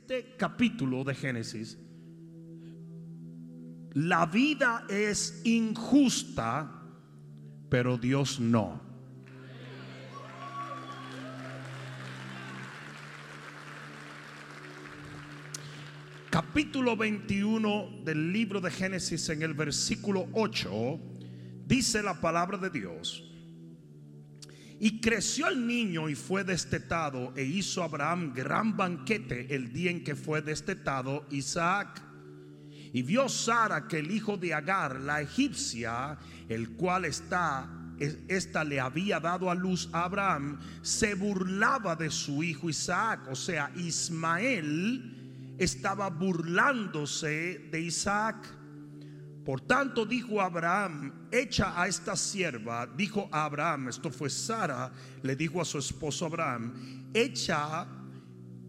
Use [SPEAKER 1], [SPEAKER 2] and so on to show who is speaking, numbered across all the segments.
[SPEAKER 1] este capítulo de Génesis, la vida es injusta, pero Dios no. Capítulo 21 del libro de Génesis en el versículo 8 dice la palabra de Dios. Y creció el niño y fue destetado e hizo Abraham gran banquete el día en que fue destetado Isaac. Y vio Sara que el hijo de Agar, la egipcia, el cual está esta le había dado a luz a Abraham, se burlaba de su hijo Isaac, o sea, Ismael estaba burlándose de Isaac. Por tanto dijo Abraham, echa a esta sierva, dijo a Abraham, esto fue Sara, le dijo a su esposo Abraham, echa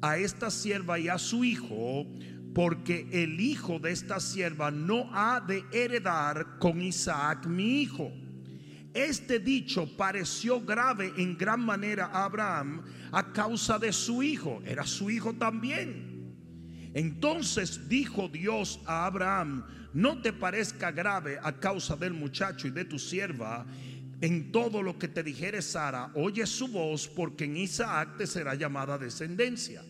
[SPEAKER 1] a esta sierva y a su hijo, porque el hijo de esta sierva no ha de heredar con Isaac mi hijo. Este dicho pareció grave en gran manera a Abraham a causa de su hijo, era su hijo también. Entonces dijo Dios a Abraham, no te parezca grave a causa del muchacho y de tu sierva. En todo lo que te dijere Sara, oye su voz, porque en Isaac te será llamada descendencia.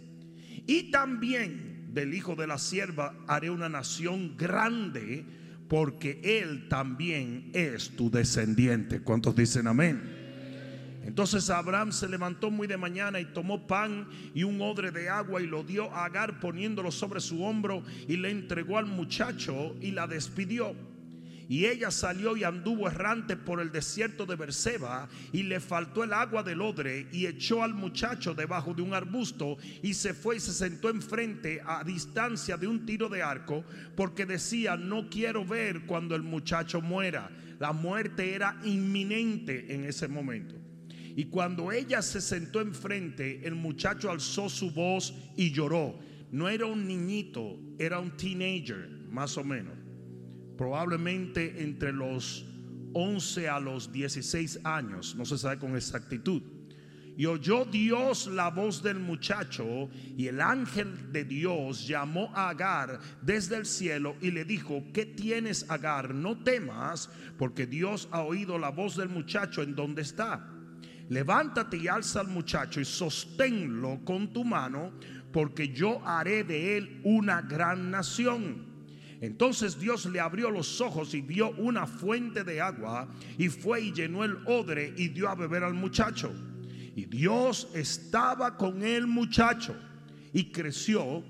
[SPEAKER 1] Y también del hijo de la sierva haré una nación grande, porque él también es tu descendiente. ¿Cuántos dicen amén? Entonces Abraham se levantó muy de mañana y tomó pan y un odre de agua y lo dio a Agar poniéndolo sobre su hombro y le entregó al muchacho y la despidió. Y ella salió y anduvo errante por el desierto de Berseba y le faltó el agua del odre y echó al muchacho debajo de un arbusto y se fue y se sentó enfrente a distancia de un tiro de arco porque decía, no quiero ver cuando el muchacho muera. La muerte era inminente en ese momento. Y cuando ella se sentó enfrente, el muchacho alzó su voz y lloró. No era un niñito, era un teenager, más o menos. Probablemente entre los 11 a los 16 años, no se sabe con exactitud. Y oyó Dios la voz del muchacho y el ángel de Dios llamó a Agar desde el cielo y le dijo, ¿qué tienes Agar? No temas porque Dios ha oído la voz del muchacho en donde está levántate y alza al muchacho y sosténlo con tu mano, porque yo haré de él una gran nación. Entonces Dios le abrió los ojos y vio una fuente de agua y fue y llenó el odre y dio a beber al muchacho. Y Dios estaba con el muchacho y creció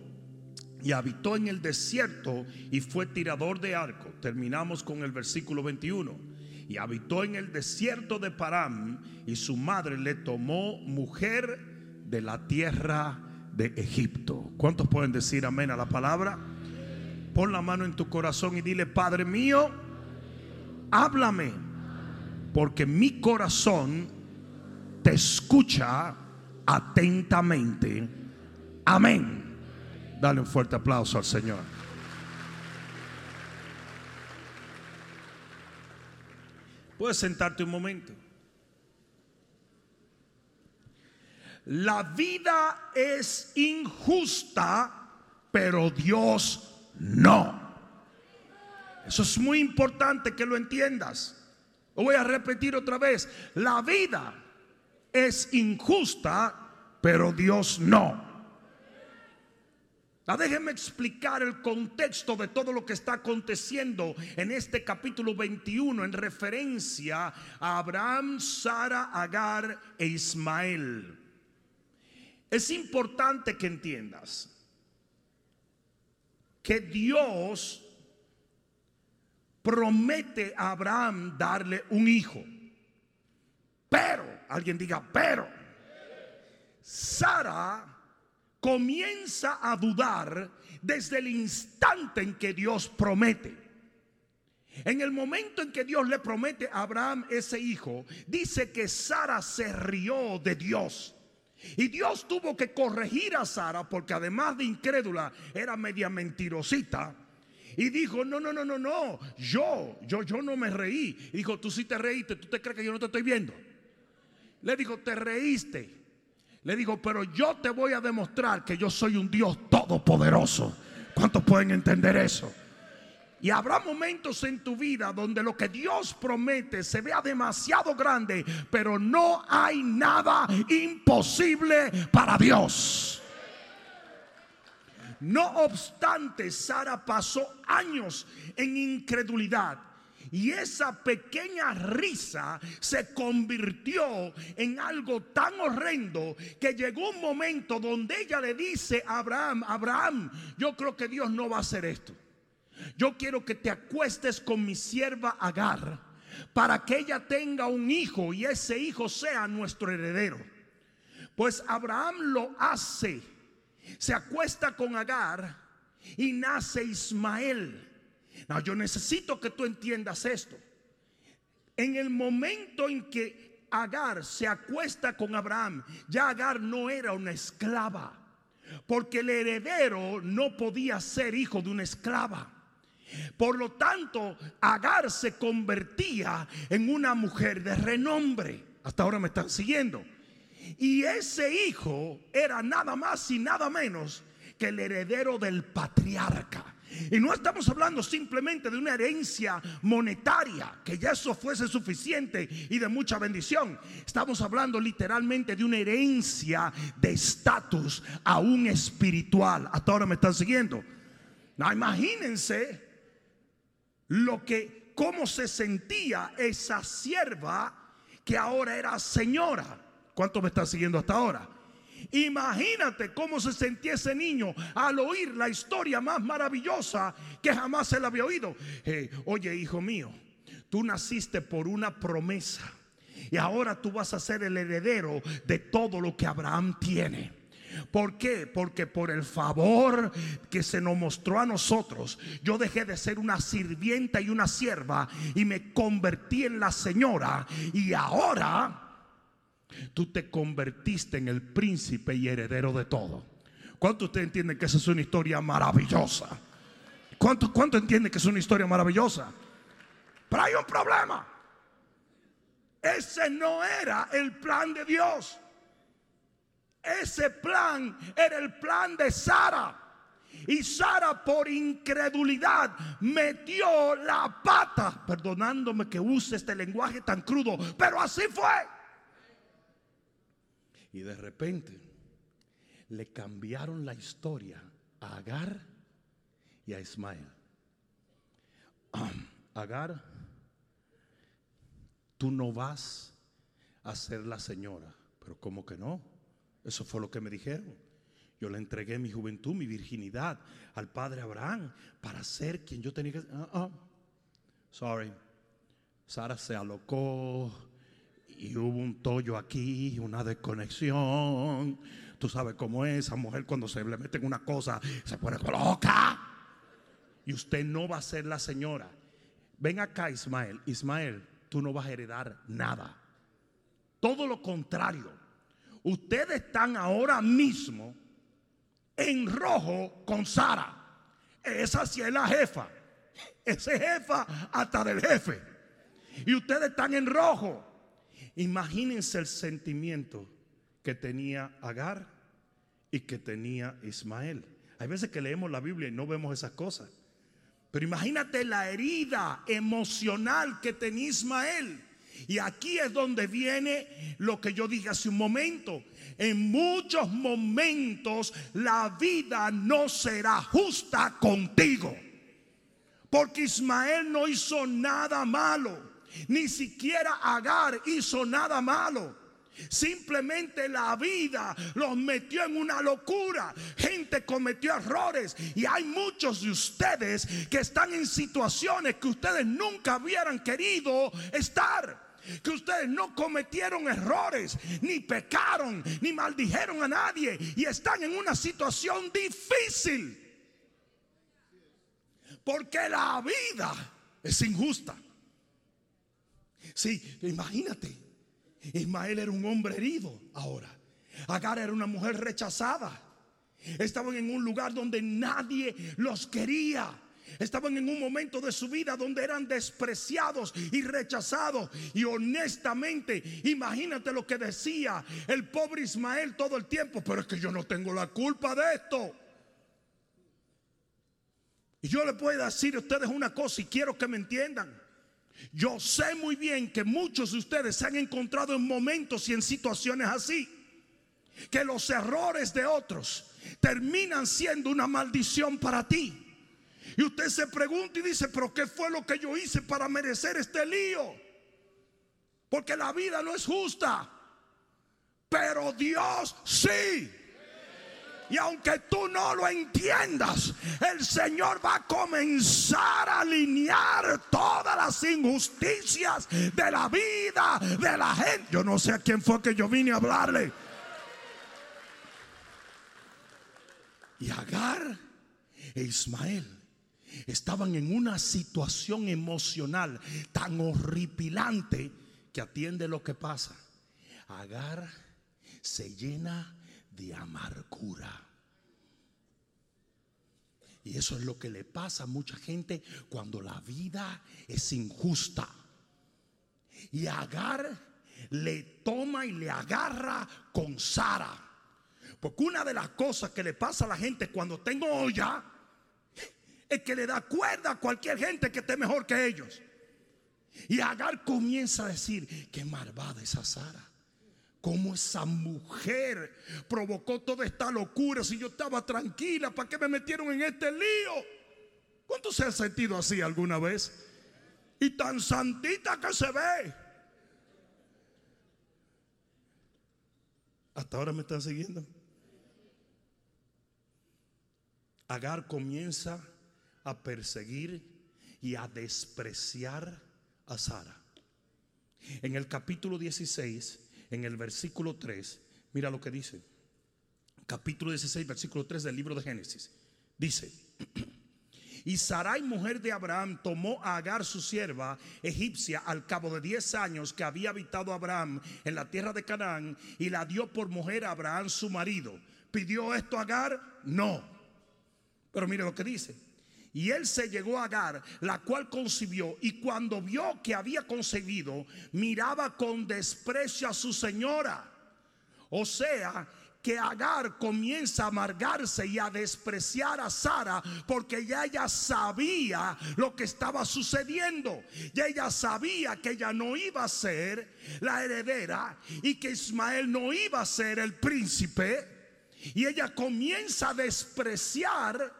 [SPEAKER 1] y habitó en el desierto y fue tirador de arco. Terminamos con el versículo 21 y habitó en el desierto de Param y su madre le tomó mujer de la tierra de Egipto. ¿Cuántos pueden decir amén a la palabra? Pon la mano en tu corazón y dile, Padre mío, háblame, porque mi corazón te escucha atentamente. Amén. Dale un fuerte aplauso al Señor. Puedes sentarte un momento. La vida es injusta, pero Dios no. Eso es muy importante que lo entiendas. Lo voy a repetir otra vez. La vida es injusta, pero Dios no. Ah, déjenme explicar el contexto de todo lo que está aconteciendo en este capítulo 21 en referencia a Abraham, Sara, Agar e Ismael. Es importante que entiendas que Dios promete a Abraham darle un hijo. Pero, alguien diga, pero, Sara comienza a dudar desde el instante en que Dios promete. En el momento en que Dios le promete a Abraham ese hijo, dice que Sara se rió de Dios. Y Dios tuvo que corregir a Sara porque además de incrédula era media mentirosita. Y dijo, no, no, no, no, no, yo, yo, yo no me reí. Y dijo, tú sí te reíste, tú te crees que yo no te estoy viendo. Le dijo, te reíste. Le digo, pero yo te voy a demostrar que yo soy un Dios todopoderoso. ¿Cuántos pueden entender eso? Y habrá momentos en tu vida donde lo que Dios promete se vea demasiado grande, pero no hay nada imposible para Dios. No obstante, Sara pasó años en incredulidad. Y esa pequeña risa se convirtió en algo tan horrendo que llegó un momento donde ella le dice a Abraham, Abraham, yo creo que Dios no va a hacer esto. Yo quiero que te acuestes con mi sierva Agar para que ella tenga un hijo y ese hijo sea nuestro heredero. Pues Abraham lo hace. Se acuesta con Agar y nace Ismael. No, yo necesito que tú entiendas esto. En el momento en que Agar se acuesta con Abraham, ya Agar no era una esclava, porque el heredero no podía ser hijo de una esclava. Por lo tanto, Agar se convertía en una mujer de renombre. Hasta ahora me están siguiendo. Y ese hijo era nada más y nada menos que el heredero del patriarca. Y no estamos hablando simplemente de una herencia monetaria, que ya eso fuese suficiente y de mucha bendición. Estamos hablando literalmente de una herencia de estatus aún espiritual. Hasta ahora me están siguiendo. No, imagínense lo que, cómo se sentía esa sierva que ahora era señora. ¿Cuánto me están siguiendo hasta ahora? Imagínate cómo se sentía ese niño al oír la historia más maravillosa que jamás se le había oído. Oye, hijo mío, tú naciste por una promesa y ahora tú vas a ser el heredero de todo lo que Abraham tiene. ¿Por qué? Porque por el favor que se nos mostró a nosotros, yo dejé de ser una sirvienta y una sierva y me convertí en la señora. Y ahora tú te convertiste en el príncipe y heredero de todo. ¿Cuánto usted entiende que esa es una historia maravillosa? ¿Cuánto, cuánto entiende que es una historia maravillosa? Pero hay un problema. Ese no era el plan de Dios. Ese plan era el plan de Sara. Y Sara por incredulidad metió la pata, perdonándome que use este lenguaje tan crudo, pero así fue. Y de repente le cambiaron la historia a Agar y a Ismael. Agar, tú no vas a ser la señora, pero ¿cómo que no? Eso fue lo que me dijeron. Yo le entregué mi juventud, mi virginidad al padre Abraham para ser quien yo tenía que ser. Ah, ah. Sorry. Sara se alocó y hubo un tollo aquí, una desconexión. Tú sabes cómo es esa mujer cuando se le mete en una cosa, se pone loca. Y usted no va a ser la señora. Ven acá, Ismael. Ismael, tú no vas a heredar nada. Todo lo contrario Ustedes están ahora mismo en rojo con Sara. Esa sí es la jefa. Ese jefa hasta del jefe. Y ustedes están en rojo. Imagínense el sentimiento que tenía Agar y que tenía Ismael. Hay veces que leemos la Biblia y no vemos esas cosas. Pero imagínate la herida emocional que tenía Ismael. Y aquí es donde viene lo que yo dije hace un momento. En muchos momentos la vida no será justa contigo. Porque Ismael no hizo nada malo. Ni siquiera Agar hizo nada malo. Simplemente la vida los metió en una locura. Gente cometió errores. Y hay muchos de ustedes que están en situaciones que ustedes nunca hubieran querido estar que ustedes no cometieron errores, ni pecaron, ni maldijeron a nadie y están en una situación difícil. Porque la vida es injusta. Sí, imagínate. Ismael era un hombre herido ahora. Agar era una mujer rechazada. Estaban en un lugar donde nadie los quería. Estaban en un momento de su vida donde eran despreciados y rechazados. Y honestamente, imagínate lo que decía el pobre Ismael todo el tiempo. Pero es que yo no tengo la culpa de esto. Y yo le puedo decir a ustedes una cosa y quiero que me entiendan. Yo sé muy bien que muchos de ustedes se han encontrado en momentos y en situaciones así. Que los errores de otros terminan siendo una maldición para ti. Y usted se pregunta y dice, pero ¿qué fue lo que yo hice para merecer este lío? Porque la vida no es justa. Pero Dios sí. Y aunque tú no lo entiendas, el Señor va a comenzar a alinear todas las injusticias de la vida de la gente. Yo no sé a quién fue que yo vine a hablarle. Y Agar e Ismael estaban en una situación emocional tan horripilante que atiende lo que pasa. Agar se llena de amargura. Y eso es lo que le pasa a mucha gente cuando la vida es injusta. Y Agar le toma y le agarra con Sara. Porque una de las cosas que le pasa a la gente cuando tengo olla es que le da cuerda a cualquier gente que esté mejor que ellos. Y Agar comienza a decir, qué malvada esa Sara. Cómo esa mujer provocó toda esta locura si yo estaba tranquila, ¿para qué me metieron en este lío? ¿Cuánto se ha sentido así alguna vez? Y tan santita que se ve. Hasta ahora me están siguiendo. Agar comienza a perseguir y a despreciar a Sara. En el capítulo 16, en el versículo 3, mira lo que dice. Capítulo 16, versículo 3 del libro de Génesis. Dice, y Sarai, mujer de Abraham, tomó a Agar, su sierva egipcia, al cabo de 10 años que había habitado Abraham en la tierra de Canaán, y la dio por mujer a Abraham, su marido. ¿Pidió esto Agar? No. Pero mire lo que dice. Y él se llegó a Agar, la cual concibió, y cuando vio que había concebido, miraba con desprecio a su señora. O sea, que Agar comienza a amargarse y a despreciar a Sara porque ya ella sabía lo que estaba sucediendo. Ya ella sabía que ella no iba a ser la heredera y que Ismael no iba a ser el príncipe. Y ella comienza a despreciar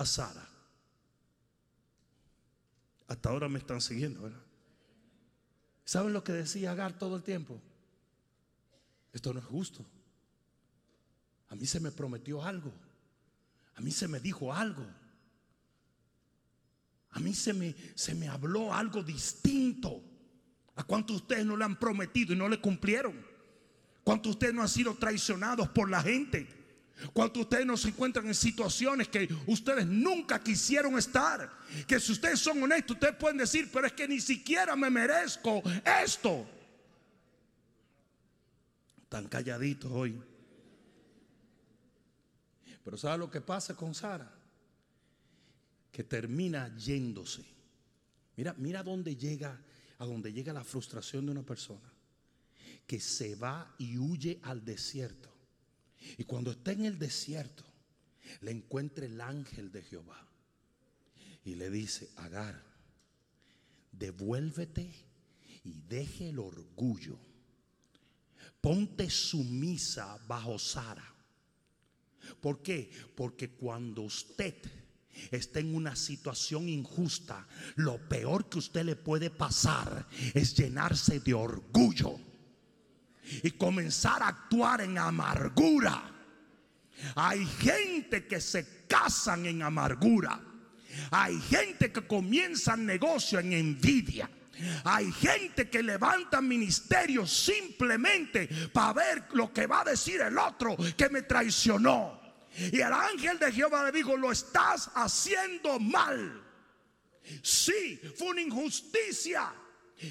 [SPEAKER 1] a Sara. Hasta ahora me están siguiendo, ¿verdad? ¿Saben lo que decía Agar todo el tiempo? Esto no es justo. A mí se me prometió algo. A mí se me dijo algo. A mí se me, se me habló algo distinto. ¿A cuántos de ustedes no le han prometido y no le cumplieron? ¿Cuántos de ustedes no han sido traicionados por la gente? Cuando ustedes no se encuentran en situaciones que ustedes nunca quisieron estar, que si ustedes son honestos, ustedes pueden decir, pero es que ni siquiera me merezco esto. Tan calladitos hoy. Pero ¿sabe lo que pasa con Sara? Que termina yéndose. Mira, mira dónde llega, a dónde llega la frustración de una persona. Que se va y huye al desierto y cuando está en el desierto, le encuentra el ángel de Jehová. Y le dice, Agar, devuélvete y deje el orgullo. Ponte sumisa bajo Sara. ¿Por qué? Porque cuando usted está en una situación injusta, lo peor que usted le puede pasar es llenarse de orgullo y comenzar a actuar en amargura. Hay gente que se casan en amargura. Hay gente que comienza negocio en envidia. Hay gente que levanta ministerios simplemente para ver lo que va a decir el otro que me traicionó. Y el ángel de Jehová le dijo, lo estás haciendo mal. Sí, fue una injusticia.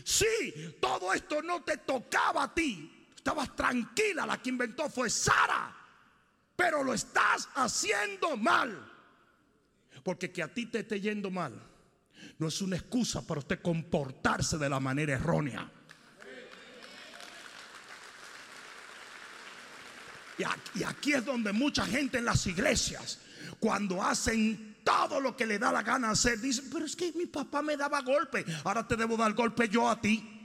[SPEAKER 1] Sí, todo esto no te tocaba a ti. Estabas tranquila, la que inventó fue Sara. Pero lo estás haciendo mal. Porque que a ti te esté yendo mal no es una excusa para usted comportarse de la manera errónea. Y aquí es donde mucha gente en las iglesias, cuando hacen todo lo que le da la gana hacer, dicen, pero es que mi papá me daba golpe, ahora te debo dar golpe yo a ti.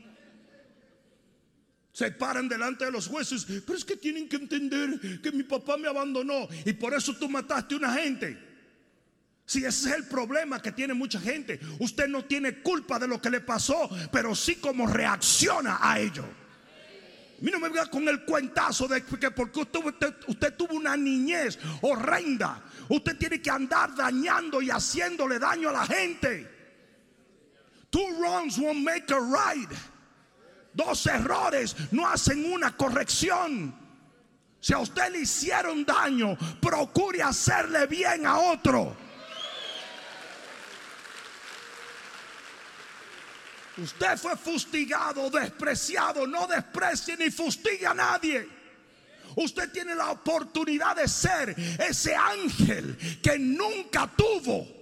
[SPEAKER 1] Se paran delante de los jueces, pero es que tienen que entender que mi papá me abandonó y por eso tú mataste a una gente. Si ese es el problema que tiene mucha gente, usted no tiene culpa de lo que le pasó, pero sí como reacciona a ello. A mí no me venga con el cuentazo de que porque usted, usted, tuvo una niñez horrenda, usted tiene que andar dañando y haciéndole daño a la gente. Two wrongs won't make a right. Dos errores no hacen una corrección. Si a usted le hicieron daño, procure hacerle bien a otro. Usted fue fustigado, despreciado. No desprecie ni fustigue a nadie. Usted tiene la oportunidad de ser ese ángel que nunca tuvo.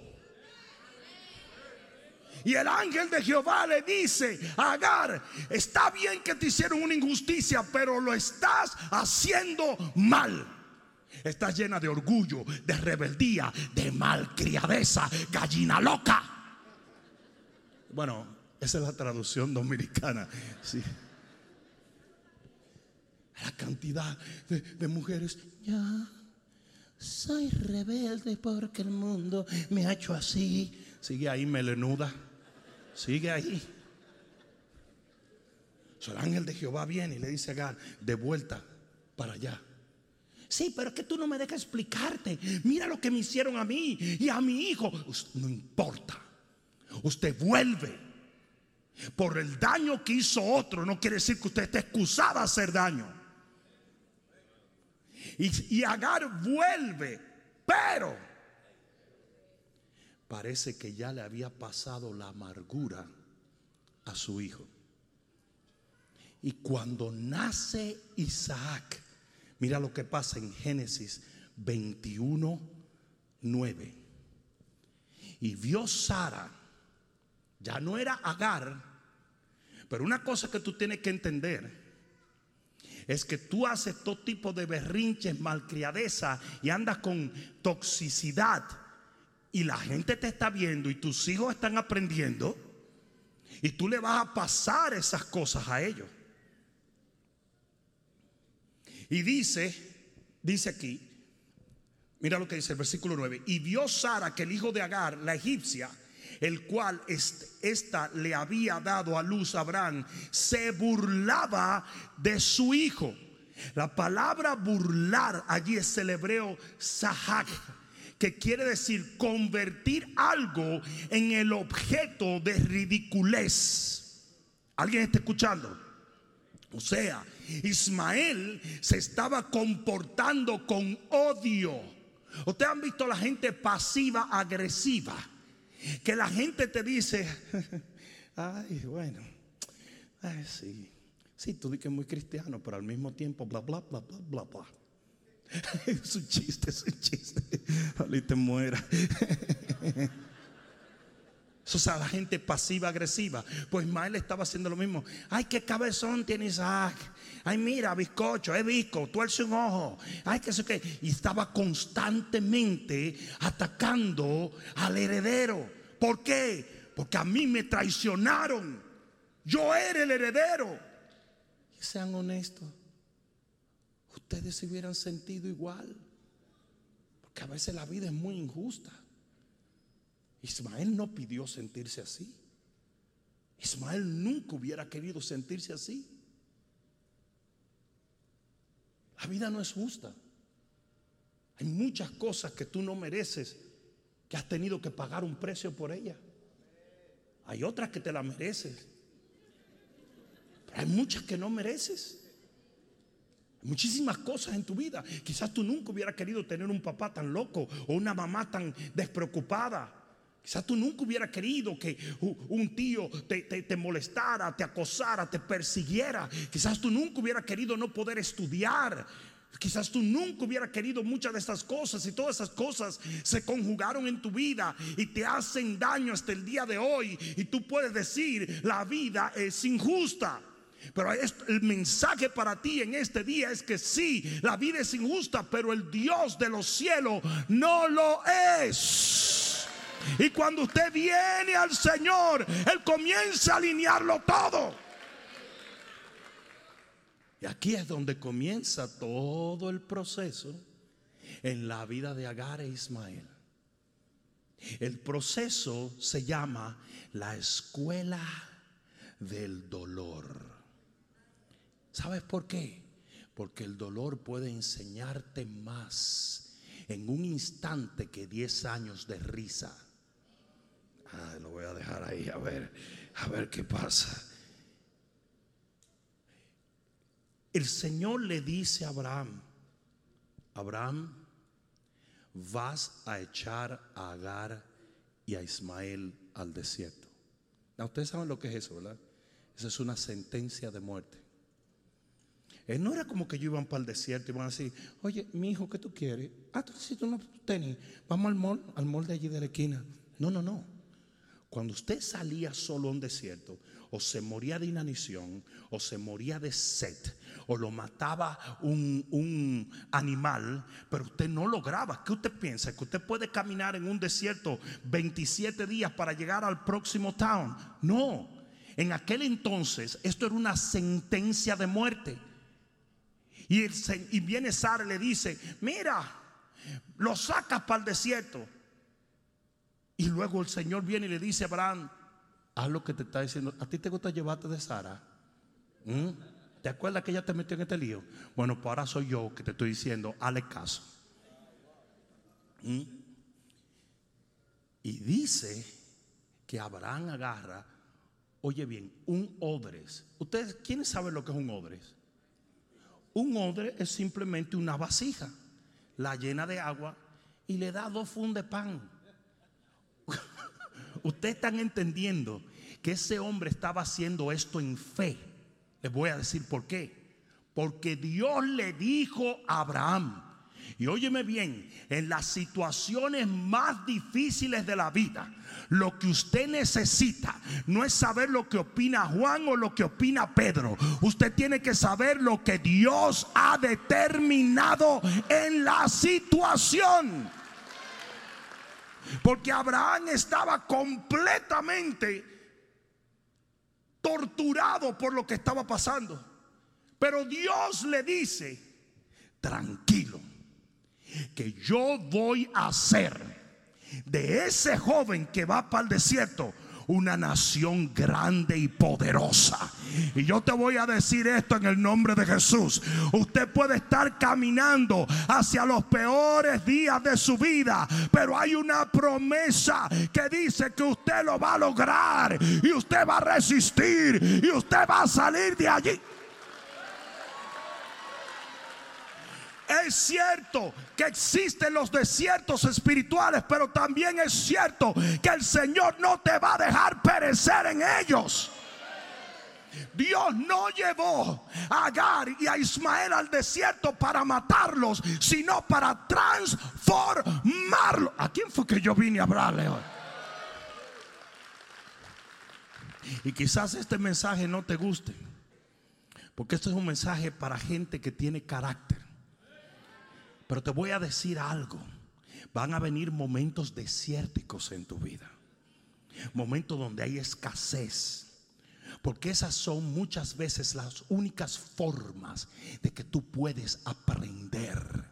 [SPEAKER 1] Y el ángel de Jehová le dice Agar, está bien que te hicieron una injusticia, pero lo estás haciendo mal. Estás llena de orgullo, de rebeldía, de malcriadeza, gallina loca. Bueno, esa es la traducción dominicana. Sí. La cantidad de, mujeres. Ya soy rebelde porque el mundo me ha hecho así. Sigue ahí, melenuda. Sigue ahí. el ángel de Jehová viene y le dice a Agar, de vuelta para allá. Sí, pero es que tú no me dejas explicarte. Mira lo que me hicieron a mí y a mi hijo. No importa. Usted vuelve por el daño que hizo otro, no quiere decir que usted esté excusado a hacer daño. Y Agar vuelve, pero parece que ya le había pasado la amargura a su hijo. Y cuando nace Isaac, mira lo que pasa en Génesis 21, 9. Y vio Sara ya no era Agar. Pero una cosa que tú tienes que entender es que tú haces todo tipo de berrinches, malcriadeza y andas con toxicidad. Y la gente te está viendo y tus hijos están aprendiendo. Y tú le vas a pasar esas cosas a ellos. Y dice, dice aquí, mira lo que dice el versículo 9. Y vio Sara que el hijo de Agar, la egipcia, el cual esta le había dado a luz a Abraham, se burlaba de su hijo. La palabra burlar allí es el hebreo sahak, que quiere decir convertir algo en el objeto de ridiculez. ¿Alguien está escuchando? O sea, Ismael se estaba comportando con odio. Ustedes han visto la gente pasiva agresiva que la gente te dice, ay, bueno, ay, sí, sí, tú dices que es muy cristiano, pero al mismo tiempo, bla, bla, bla, bla, bla, bla. es un chiste, es un chiste. Ojalá te muera. Eso es la gente pasiva agresiva. Pues Ismael estaba haciendo lo mismo. Ay, qué cabezón tiene Isaac. Ay, mira, bizcocho, es visco, tuerce un ojo. Ay, qué sé qué. Y estaba constantemente atacando al heredero. ¿Por qué? Porque a mí me traicionaron. Yo era el heredero. Sean honestos. Ustedes se hubieran sentido igual. Porque a veces la vida es muy injusta. Ismael no pidió sentirse así. Ismael nunca hubiera querido sentirse así. La vida no es justa. Hay muchas cosas que tú no mereces, que has tenido que pagar un precio por ellas. Hay otras que te las mereces. Pero hay muchas que no mereces. Muchísimas cosas en tu vida. Quizás tú nunca hubieras querido tener un papá tan loco o una mamá tan despreocupada. Quizás tú nunca hubieras querido que un tío te, molestara, te acosara, te persiguiera. Quizás tú nunca hubieras querido no poder estudiar. Quizás tú nunca hubieras querido muchas de estas cosas y todas esas cosas se conjugaron en tu vida y te hacen daño hasta el día de hoy. Y tú puedes decir, la vida es injusta. Pero el mensaje para ti en este día es que sí, la vida es injusta, pero el Dios de los cielos no lo es. Y cuando usted viene al Señor, Él comienza a alinearlo todo. Y aquí es donde comienza todo el proceso en la vida de Agar e Ismael. El proceso se llama la escuela del dolor. ¿Sabes por qué? Porque el dolor puede enseñarte más en un instante que 10 años de risa. Ah, lo voy a dejar ahí a ver, a ver qué pasa. El Señor le dice a Abraham, Abraham, vas a echar a Agar y a Ismael al desierto. ustedes saben lo que es eso, ¿verdad? Esa es una sentencia de muerte. Él no era como que yo iban para el desierto y van a decir, oye, mi hijo, ¿qué tú quieres? Ah, tú necesitas unos tenis. Vamos al mall, allí de la esquina. No, no, no. Cuando usted salía solo a un desierto, o se moría de inanición, o se moría de sed, o lo mataba un, animal, pero usted no lograba. ¿Qué usted piensa? ¿Que usted puede caminar en un desierto 27 días para llegar al próximo town? No. En aquel entonces esto era una sentencia de muerte. Y, y viene Sara y le dice, mira, lo sacas para el desierto. Y luego el Señor viene y le dice a Abraham, haz lo que te está diciendo. ¿A ti te gusta llevarte de Sara? ¿Mm? ¿Te acuerdas que ella te metió en este lío? Bueno, pues ahora soy yo que te estoy diciendo, hazle caso. ¿Mm? Y dice que Abraham agarra, oye bien, un odres. ¿Ustedes quiénes saben lo que es un odres? Un odre es simplemente una vasija, la llena de agua y le da dos fundes de pan. Ustedes están entendiendo que ese hombre estaba haciendo esto en fe. Les voy a decir por qué. Porque Dios le dijo a Abraham, y óyeme bien, en las situaciones más difíciles de la vida, lo que usted necesita no es saber lo que opina Juan o lo que opina Pedro. Usted tiene que saber lo que Dios ha determinado en la situación. Porque Abraham estaba completamente torturado por lo que estaba pasando. Pero Dios le dice, tranquilo, que yo voy a hacer de ese joven que va para el desierto una nación grande y poderosa. Y yo te voy a decir esto en el nombre de Jesús. Usted puede estar caminando hacia los peores días de su vida, pero hay una promesa que dice que usted lo va a lograr y usted va a resistir y usted va a salir de allí. Es cierto que existen los desiertos espirituales, pero también es cierto que el Señor no te va a dejar perecer en ellos. Dios no llevó a Agar y a Ismael al desierto para matarlos, sino para transformarlos. ¿A quién fue que yo vine a hablarle hoy? Y quizás este mensaje no te guste, porque este es un mensaje para gente que tiene carácter. Pero te voy a decir algo. Van a venir momentos desérticos en tu vida. Momentos donde hay escasez. Porque esas son muchas veces las únicas formas de que tú puedes aprender.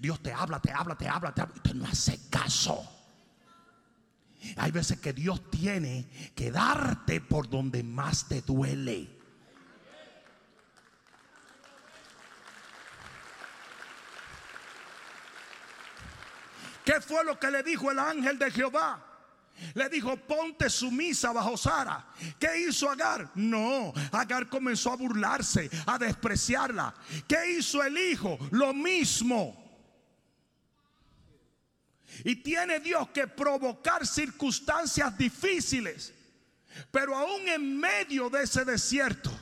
[SPEAKER 1] Dios te habla, te habla, te habla, te habla y tú no hace caso. Hay veces que Dios tiene que darte por donde más te duele. ¿Qué fue lo que le dijo el ángel de Jehová? Le dijo, ponte sumisa bajo Sara. ¿Qué hizo Agar? No, Agar comenzó a burlarse, a despreciarla. ¿Qué hizo el hijo? Lo mismo. Y tiene Dios que provocar circunstancias difíciles. Pero aún en medio de ese desierto,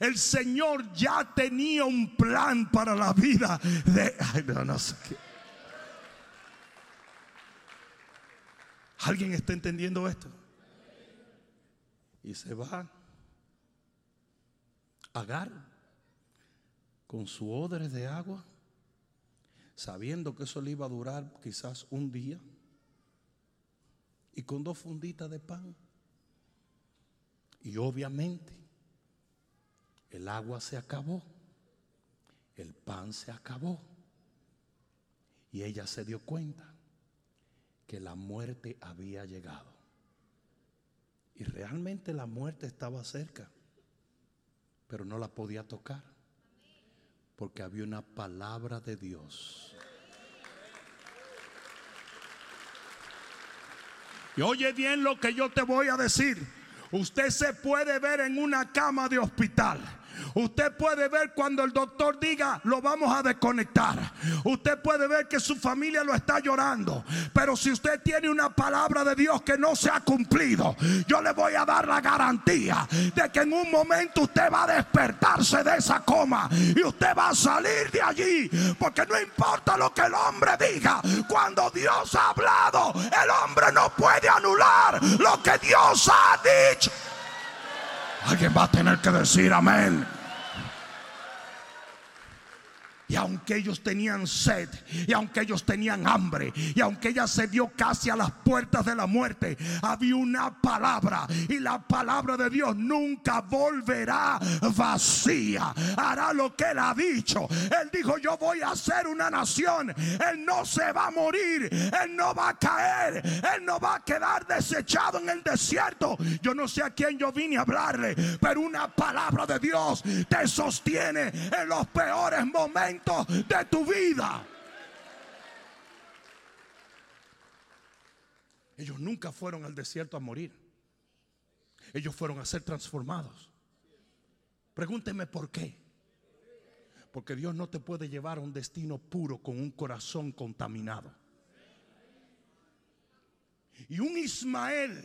[SPEAKER 1] El Señor ya tenía un plan para la vida de... Ay, no, no sé qué. ¿Alguien está entendiendo esto? Y se va Agar con su odre de agua, sabiendo que eso le iba a durar quizás un día, y con dos funditas de pan. Y obviamente el agua se acabó, el pan se acabó, y ella se dio cuenta que la muerte había llegado. Y realmente la muerte estaba cerca, pero no la podía tocar, porque había una palabra de Dios. Y oye bien lo que yo te voy a decir. Usted se puede ver en una cama de hospital. Usted puede ver cuando el doctor diga, lo vamos a desconectar. Usted puede ver que su familia lo está llorando. Pero si usted tiene una palabra de Dios que no se ha cumplido, yo le voy a dar la garantía de que en un momento usted va a despertarse de esa coma y usted va a salir de allí. Porque no importa lo que el hombre diga, cuando Dios ha hablado, el hombre no puede anular lo que Dios ha dicho. Alguien va a tener que decir amén. Y aunque ellos tenían sed, y aunque ellos tenían hambre, y aunque ella se dio casi a las puertas de la muerte, había una palabra. Y la palabra de Dios nunca volverá vacía. Hará lo que él ha dicho. Él dijo, yo voy a hacer una nación. Él no se va a morir. Él no va a caer. Él no va a quedar desechado en el desierto. Yo no sé a quién yo vine a hablarle, pero una palabra de Dios te sostiene en los peores momentos de tu vida. Ellos nunca fueron al desierto a morir. Ellos fueron a ser transformados. Pregúnteme por qué. Porque Dios no te puede llevar a un destino puro con un corazón contaminado. Y un Ismael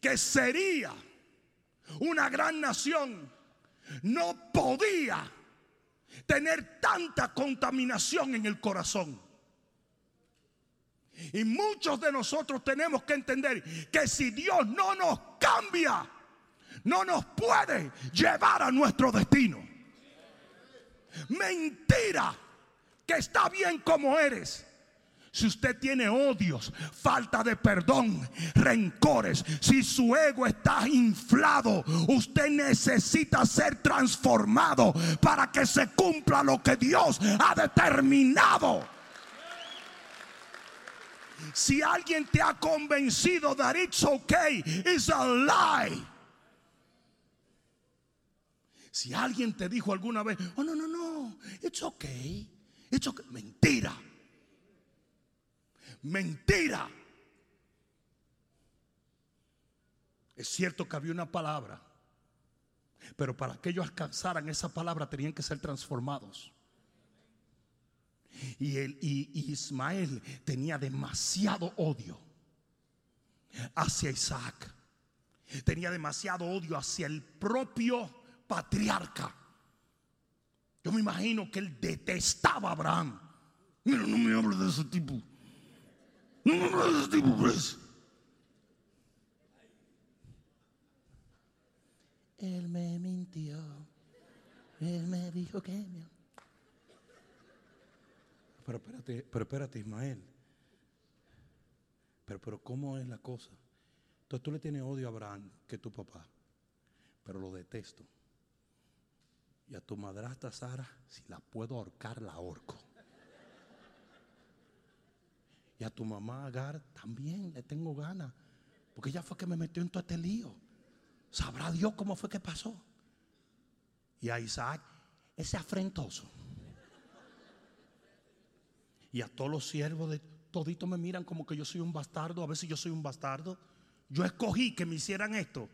[SPEAKER 1] que sería una gran nación no podía tener tanta contaminación en el corazón. Y muchos de nosotros tenemos que entender que si Dios no nos cambia, no nos puede llevar a nuestro destino. Mentira, que está bien como eres. Si usted tiene odios, falta de perdón, rencores, si su ego está inflado, usted necesita ser transformado para que se cumpla lo que Dios ha determinado. Si alguien te ha convencido that it's okay, it's a lie. Si alguien te dijo alguna vez, oh no, no, no, it's okay, it's okay, mentira. Mentira. Es cierto que había una palabra, pero para que ellos alcanzaran esa palabra tenían que ser transformados. Y, el, y Ismael tenía demasiado odio hacia Isaac. Tenía demasiado odio hacia el propio patriarca. Yo me imagino que él detestaba a Abraham. Mira, no me hables de ese tipo. Él me mintió. Él me dijo que me... Pero espérate, pero espérate, Ismael. Pero, pero, ¿cómo es la cosa? Entonces tú le tienes odio a Abraham, que es tu papá, pero lo detesto. Y a tu madrastra Sara, si la puedo ahorcar, la ahorco. A tu mamá Agar también le tengo ganas. Porque ella fue que me metió en todo este lío. Sabrá Dios cómo fue que pasó. Y a Isaac, ese afrentoso. Y a todos los siervos de todito me miran como que yo soy un bastardo. A veces yo soy un bastardo. Yo escogí que me hicieran esto.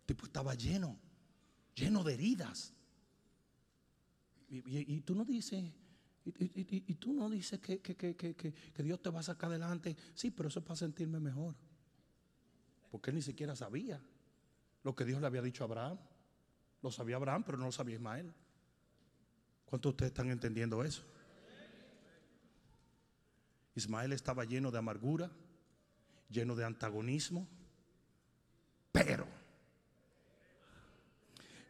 [SPEAKER 1] El tipo estaba lleno, lleno de heridas. Y tú no dices, y, tú no dices que, que, Dios te va a sacar adelante. Sí, pero eso es para sentirme mejor. Porque él ni siquiera sabía lo que Dios le había dicho a Abraham. Lo sabía Abraham, pero no lo sabía Ismael. ¿Cuántos de ustedes están entendiendo eso? Ismael estaba lleno de amargura, lleno de antagonismo, pero,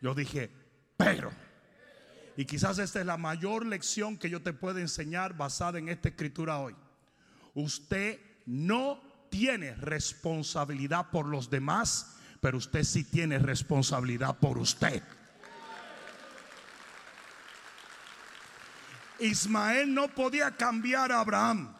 [SPEAKER 1] yo dije, pero, y quizás esta es la mayor lección que yo te puedo enseñar basada en esta escritura hoy. Usted no tiene responsabilidad por los demás, pero usted sí tiene responsabilidad por usted. Ismael no podía cambiar a Abraham.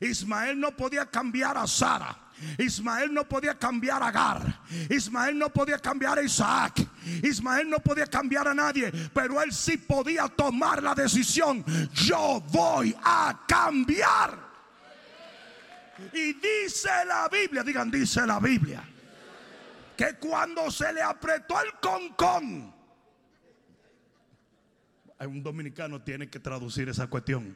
[SPEAKER 1] Ismael no podía cambiar a Sara. Ismael no podía cambiar a Agar. Ismael no podía cambiar a Isaac. Ismael no podía cambiar a nadie. Pero él sí podía tomar la decisión. Yo voy a cambiar. Y dice la Biblia, digan, dice la Biblia, que cuando se le apretó el concón, un dominicano tiene que traducir esa cuestión.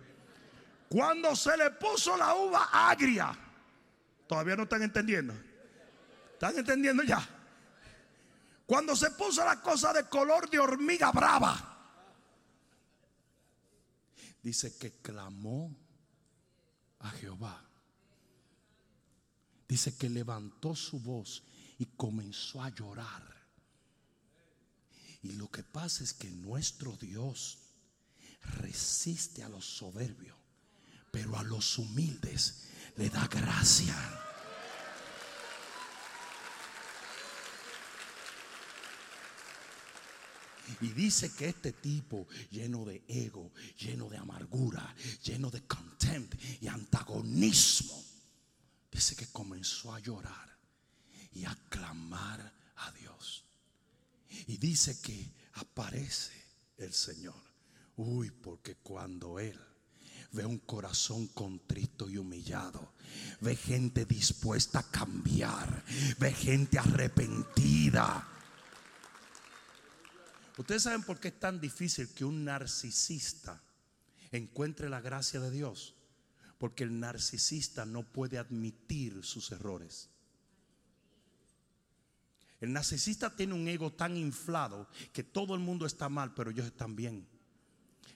[SPEAKER 1] Cuando se le puso la uva agria, todavía no están entendiendo. ¿Están entendiendo ya? Cuando se puso la cosa de color de hormiga brava, dice que clamó a Jehová. Dice que levantó su voz y comenzó a llorar. Y lo que pasa es que nuestro Dios resiste a los soberbios, pero a los humildes le da gracia. Y dice que este tipo lleno de ego, lleno de amargura, lleno de contempt y antagonismo, dice que comenzó a llorar y a clamar a Dios. Y dice que aparece el Señor. Uy, porque cuando Él ve un corazón contrito y humillado, ve gente dispuesta a cambiar, ve gente arrepentida. Ustedes saben por qué es tan difícil que un narcisista encuentre la gracia de Dios. Porque el narcisista no puede admitir sus errores. El narcisista tiene un ego tan inflado que todo el mundo está mal, pero ellos están bien.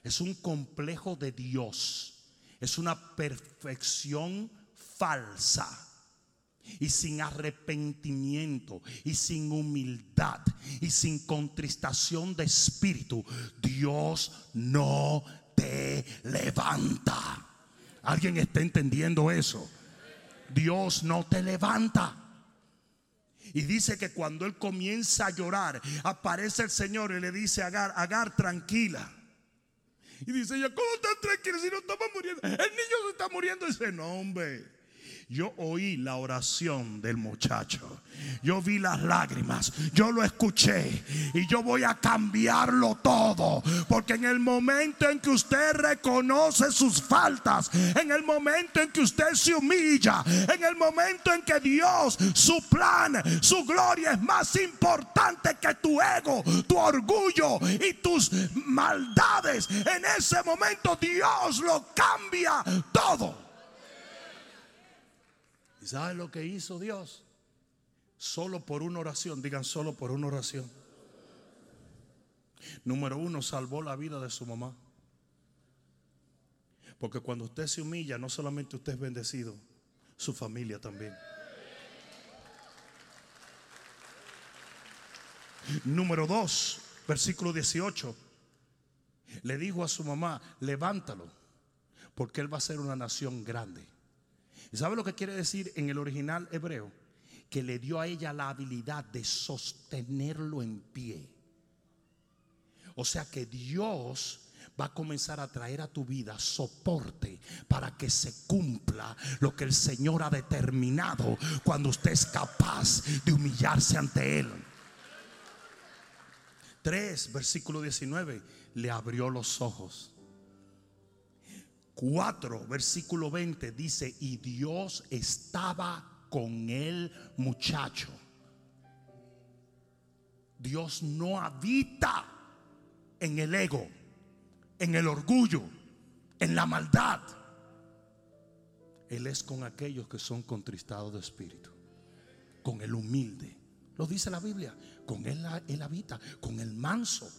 [SPEAKER 1] Es un complejo de Dios. Es una perfección falsa. Y sin arrepentimiento y sin humildad y sin contristación de espíritu, Dios no te levanta. ¿Alguien está entendiendo eso? Dios no te levanta. Y dice que cuando él comienza a llorar, aparece el Señor y le dice Agar, Agar, tranquila. Y dice ella, ¿cómo estás tranquila si no estamos muriendo? El niño se está muriendo. Y dice, no, hombre. Yo oí la oración del muchacho. Yo vi las lágrimas. Yo lo escuché. Y yo voy a cambiarlo todo. Porque en el momento en que usted reconoce sus faltas. En el momento en que usted se humilla. En el momento en que Dios, su plan, su gloria es más importante que tu ego, tu orgullo y tus maldades. En ese momento Dios lo cambia todo. ¿Y sabe lo que hizo Dios? Solo por una oración, digan solo por una oración. Número uno, salvó la vida de su mamá. Porque cuando usted se humilla, no solamente usted es bendecido, su familia también. Número dos, versículo 18. Le dijo a su mamá, levántalo, porque él va a ser una nación grande. ¿Y sabe lo que quiere decir en el original hebreo? Que le dio a ella la habilidad de sostenerlo en pie. O sea que Dios va a comenzar a traer a tu vida soporte para que se cumpla lo que el Señor ha determinado cuando usted es capaz de humillarse ante Él. 3, versículo 19, le abrió los ojos 4, versículo 20 dice, y Dios estaba con el muchacho. Dios no habita en el ego, en el orgullo, en la maldad. Él es con aquellos que son contristados de espíritu, con el humilde, Lo dice la Biblia. Con él él habita, con el manso,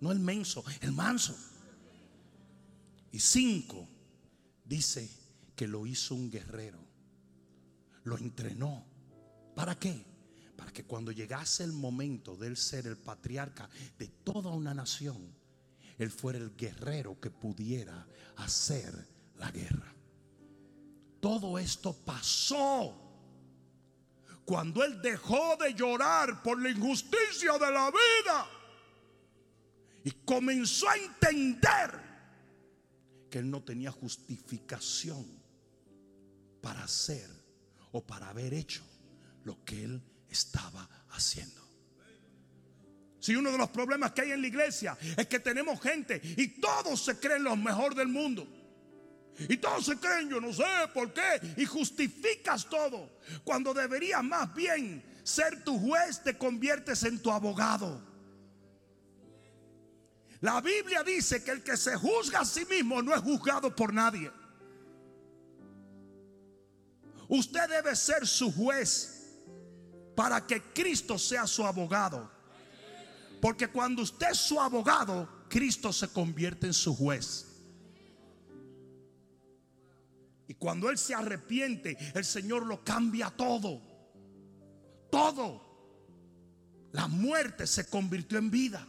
[SPEAKER 1] no el menso, el manso. Y cinco, dice que lo hizo un guerrero. Lo entrenó. ¿Para qué? Para que cuando llegase el momento de él ser el patriarca de toda una nación, él fuera el guerrero que pudiera hacer la guerra. Todo esto pasó cuando él dejó de llorar por la injusticia de la vida y comenzó a entender que él no tenía justificación para hacer o para haber hecho lo que él estaba haciendo. Si uno de los problemas que hay en la iglesia es que tenemos gente y todos se creen los mejor del mundo. Y todos se creen, yo no sé por qué. Y justificas todo. Cuando deberías más bien ser tu juez, te conviertes en tu abogado. La Biblia dice que el que se juzga a sí mismo no es juzgado por nadie. Usted debe ser su juez para que Cristo sea su abogado. Porque cuando usted es su abogado, Cristo se convierte en su juez. Y cuando Él se arrepiente, el Señor lo cambia todo. Todo. La muerte se convirtió en vida.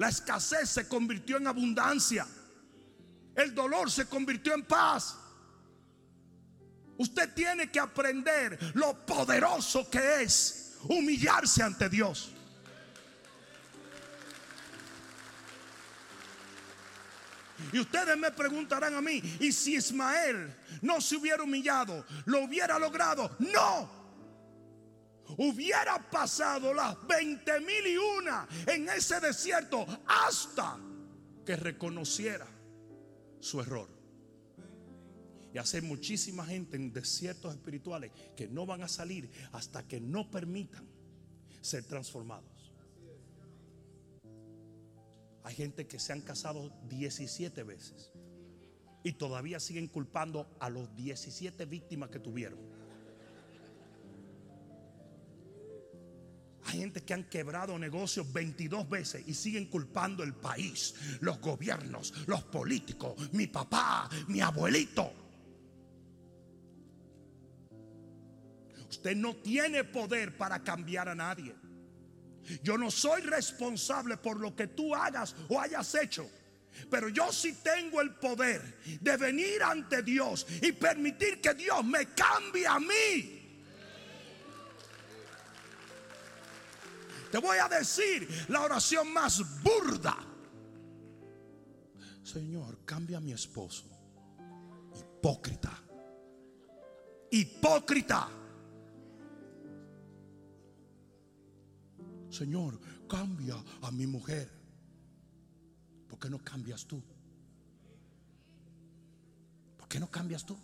[SPEAKER 1] La escasez se convirtió en abundancia. El dolor se convirtió en paz. Usted tiene que aprender lo poderoso que es humillarse ante Dios. Y ustedes me preguntarán a mí, ¿y si Ismael no se hubiera humillado, lo hubiera logrado? No. Hubiera pasado las 20 mil y una en ese desierto hasta que reconociera su error. Y hace muchísima gente en desiertos espirituales que no van a salir hasta que no permitan ser transformados. Hay gente que se han casado 17 veces y todavía siguen culpando a los 17 víctimas que tuvieron. Hay gente que han quebrado negocios 22 veces y siguen culpando el país, los gobiernos, los políticos, mi papá, mi abuelito. Usted no tiene poder para cambiar a nadie. Yo no soy responsable por lo que tú hagas o hayas hecho. Pero yo sí tengo el poder de venir ante Dios y permitir que Dios me cambie a mí. Te voy a decir la oración más burda. Señor, cambia a mi esposo. Hipócrita. Hipócrita. Señor, cambia a mi mujer. ¿Por qué no cambias tú? ¿Por qué no cambias tú?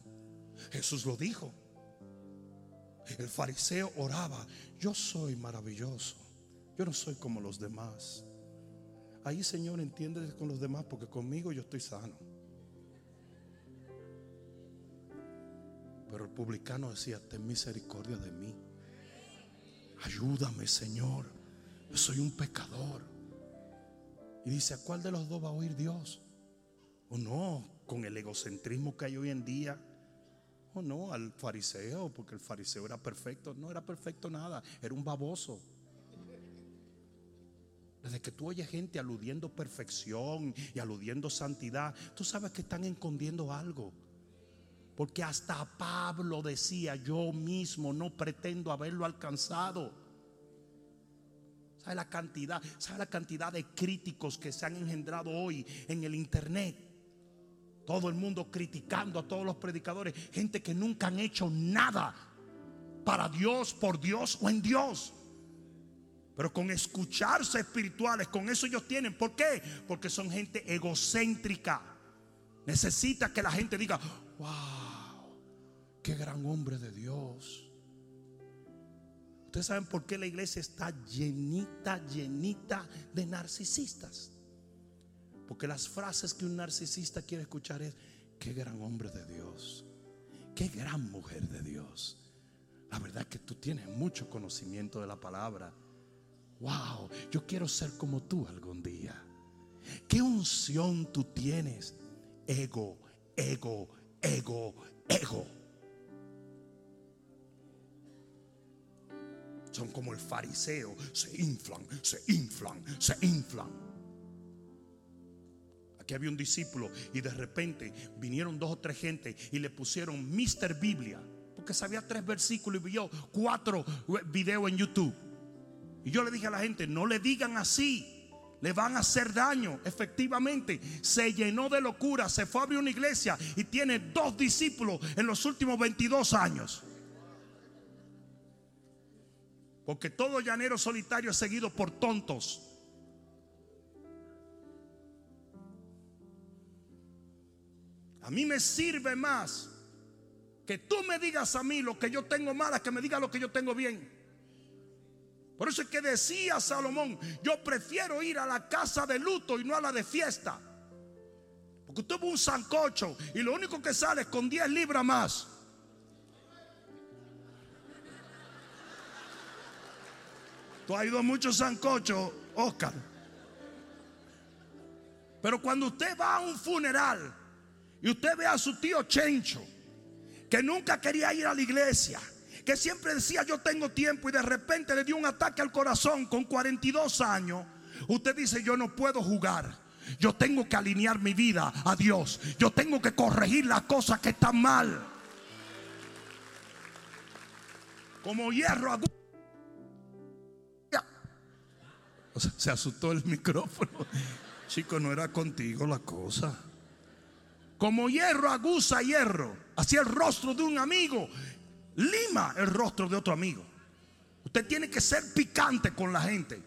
[SPEAKER 1] Jesús lo dijo. El fariseo oraba, yo soy maravilloso, yo no soy como los demás. Ahí, Señor, entiendes con los demás porque conmigo yo estoy sano. Pero el publicano decía, ten misericordia de mí. Ayúdame, Señor. Yo soy un pecador. Y dice, ¿a cuál de los dos va a oír Dios? O no, con el egocentrismo que hay hoy en día. O no, al fariseo, porque el fariseo era perfecto. No era perfecto nada, era un baboso. Desde que tú oyes gente aludiendo perfección y aludiendo santidad, tú sabes que están escondiendo algo. Porque hasta Pablo decía, yo mismo no pretendo haberlo alcanzado. ¿Sabe la cantidad? ¿Sabe la cantidad de críticos que se han engendrado hoy en el internet? Todo el mundo criticando a todos los predicadores, gente que nunca han hecho nada para Dios, por Dios o en Dios. Pero con escucharse espirituales, con eso ellos tienen. ¿Por qué? Porque son gente egocéntrica. Necesita que la gente diga, wow, qué gran hombre de Dios. Ustedes saben por qué la iglesia está llenita, llenita de narcisistas. Porque las frases que un narcisista quiere escuchar es, qué gran hombre de Dios, qué gran mujer de Dios. la verdad es que tú tienes mucho conocimiento de la palabra. Wow, yo quiero ser como tú algún día. ¿Qué unción tú tienes? Ego, ego, ego, ego. Son como el fariseo, se inflan, se inflan, se inflan. Aquí había un discípulo y de repente vinieron dos o tres gente y le pusieron Mister Biblia, porque sabía tres versículos y vio cuatro videos en YouTube. Y yo le dije a la gente, no le digan así le van a hacer daño. Efectivamente, se llenó de locura, se fue a abrir una iglesia y tiene dos discípulos en los últimos 22 años. Porque todo llanero solitario es seguido por tontos. A mí me sirve más que tú me digas a mí lo que yo tengo mal, que me digas lo que yo tengo bien. Por eso es que decía Salomón, yo prefiero ir a la casa de luto y no a la de fiesta. Porque usted un sancocho y lo único que sale es con 10 libras más. Tú has ido a muchos sancochos, Oscar. Pero cuando usted va a un funeral y usted ve a su tío Chencho, que nunca quería ir a la iglesia, que siempre decía yo tengo tiempo y de repente le dio un ataque al corazón con 42 años, usted dice yo no puedo jugar. Yo tengo que alinear mi vida a Dios. Yo tengo que corregir las cosas que están mal. Como hierro agudo. se asustó el micrófono. Chico, no era contigo la cosa. Como hierro aguza hierro. Así el rostro de un amigo lima el rostro de otro amigo. Usted tiene que ser picante con la gente.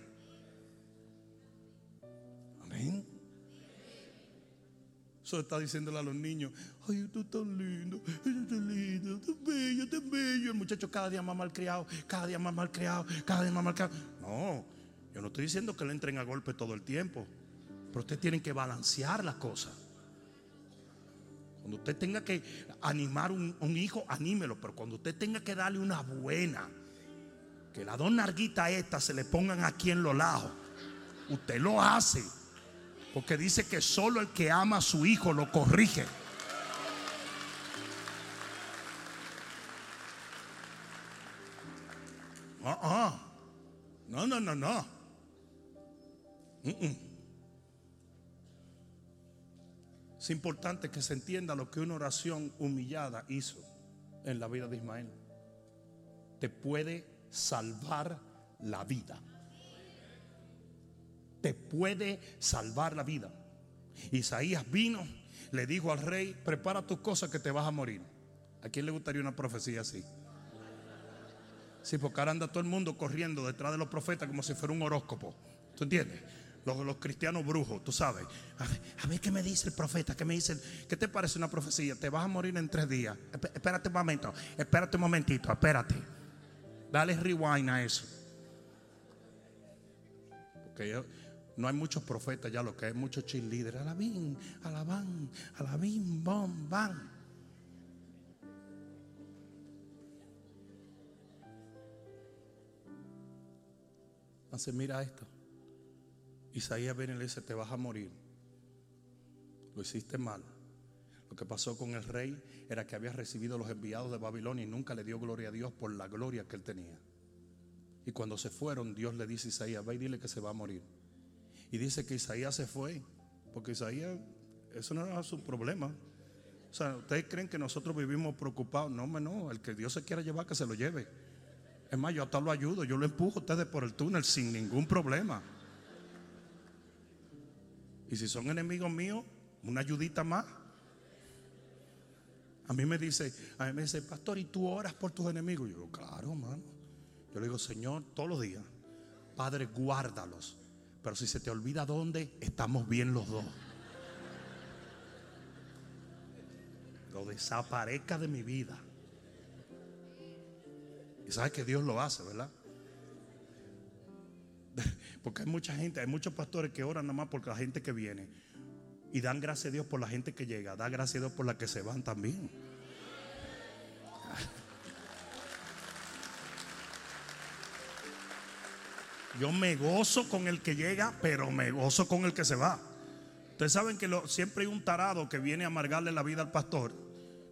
[SPEAKER 1] Amén. Eso está diciéndole a los niños, ay, tú estás lindo, tú lindo, tú bello, tú bello. El muchacho cada día más mal criado, cada día más mal criado, cada día más mal criado. No, yo no estoy diciendo que le entren a golpe todo el tiempo, pero usted tiene que balancear las cosas. Cuando usted tenga que animar un, un hijo, anímelo. Pero cuando usted tenga que darle una buena, que la dos narguitas estas se le pongan aquí en los lados, usted lo hace. Porque dice que solo el que ama a su hijo lo corrige. Ah, ah. No, no, no, no. Es importante que se entienda lo que una oración humillada hizo en la vida de Ismael. Te puede salvar la vida. Te puede salvar la vida. Isaías vino, le dijo al rey, prepara tus cosas que te vas a morir. ¿A quién le gustaría una profecía así? Sí, porque ahora anda todo el mundo corriendo detrás de los profetas como si fuera un horóscopo. ¿Tú entiendes? Los, cristianos brujos, tú sabes. A ver, qué me dice el profeta, qué me dice, qué te parece una profecía. Te vas a morir en tres días. Espérate un momento, espérate un momentito, espérate. Dale rewind a eso. Porque no hay muchos profetas ya, lo que hay muchos cheerleaders. Alabín, alabán, alabín, bom, van. Entonces mira esto. Isaías viene y le dice, te vas a morir. Lo hiciste mal. Lo que pasó con el rey era que había recibido los enviados de Babilonia y nunca le dio gloria a Dios por la gloria que él tenía. Y cuando se fueron, Dios le dice a Isaías, ve y dile que se va a morir. Y dice que Isaías se fue, porque Isaías, eso no era su problema. O sea, ¿ustedes creen que nosotros vivimos preocupados? No, no, el que Dios se quiera llevar, que se lo lleve. Es más, yo hasta lo ayudo, yo lo empujo a ustedes por el túnel sin ningún problema. Y si son enemigos míos, una ayudita más. A mí me dice, a mí me dice, pastor, ¿y tú oras por tus enemigos? Yo claro, hermano. Yo le digo, Señor, todos los días, Padre, guárdalos. Pero si se te olvida dónde, estamos bien los dos. Lo desaparezca de mi vida. Y sabes que Dios lo hace, ¿verdad? Porque hay mucha gente, hay muchos pastores que oran nada más por la gente que viene. Y dan gracias a Dios por la gente que llega. Da gracias a Dios por la que se van también. Yo me gozo con el que llega, pero me gozo con el que se va. Ustedes saben que lo, siempre hay un tarado que viene a amargarle la vida al pastor,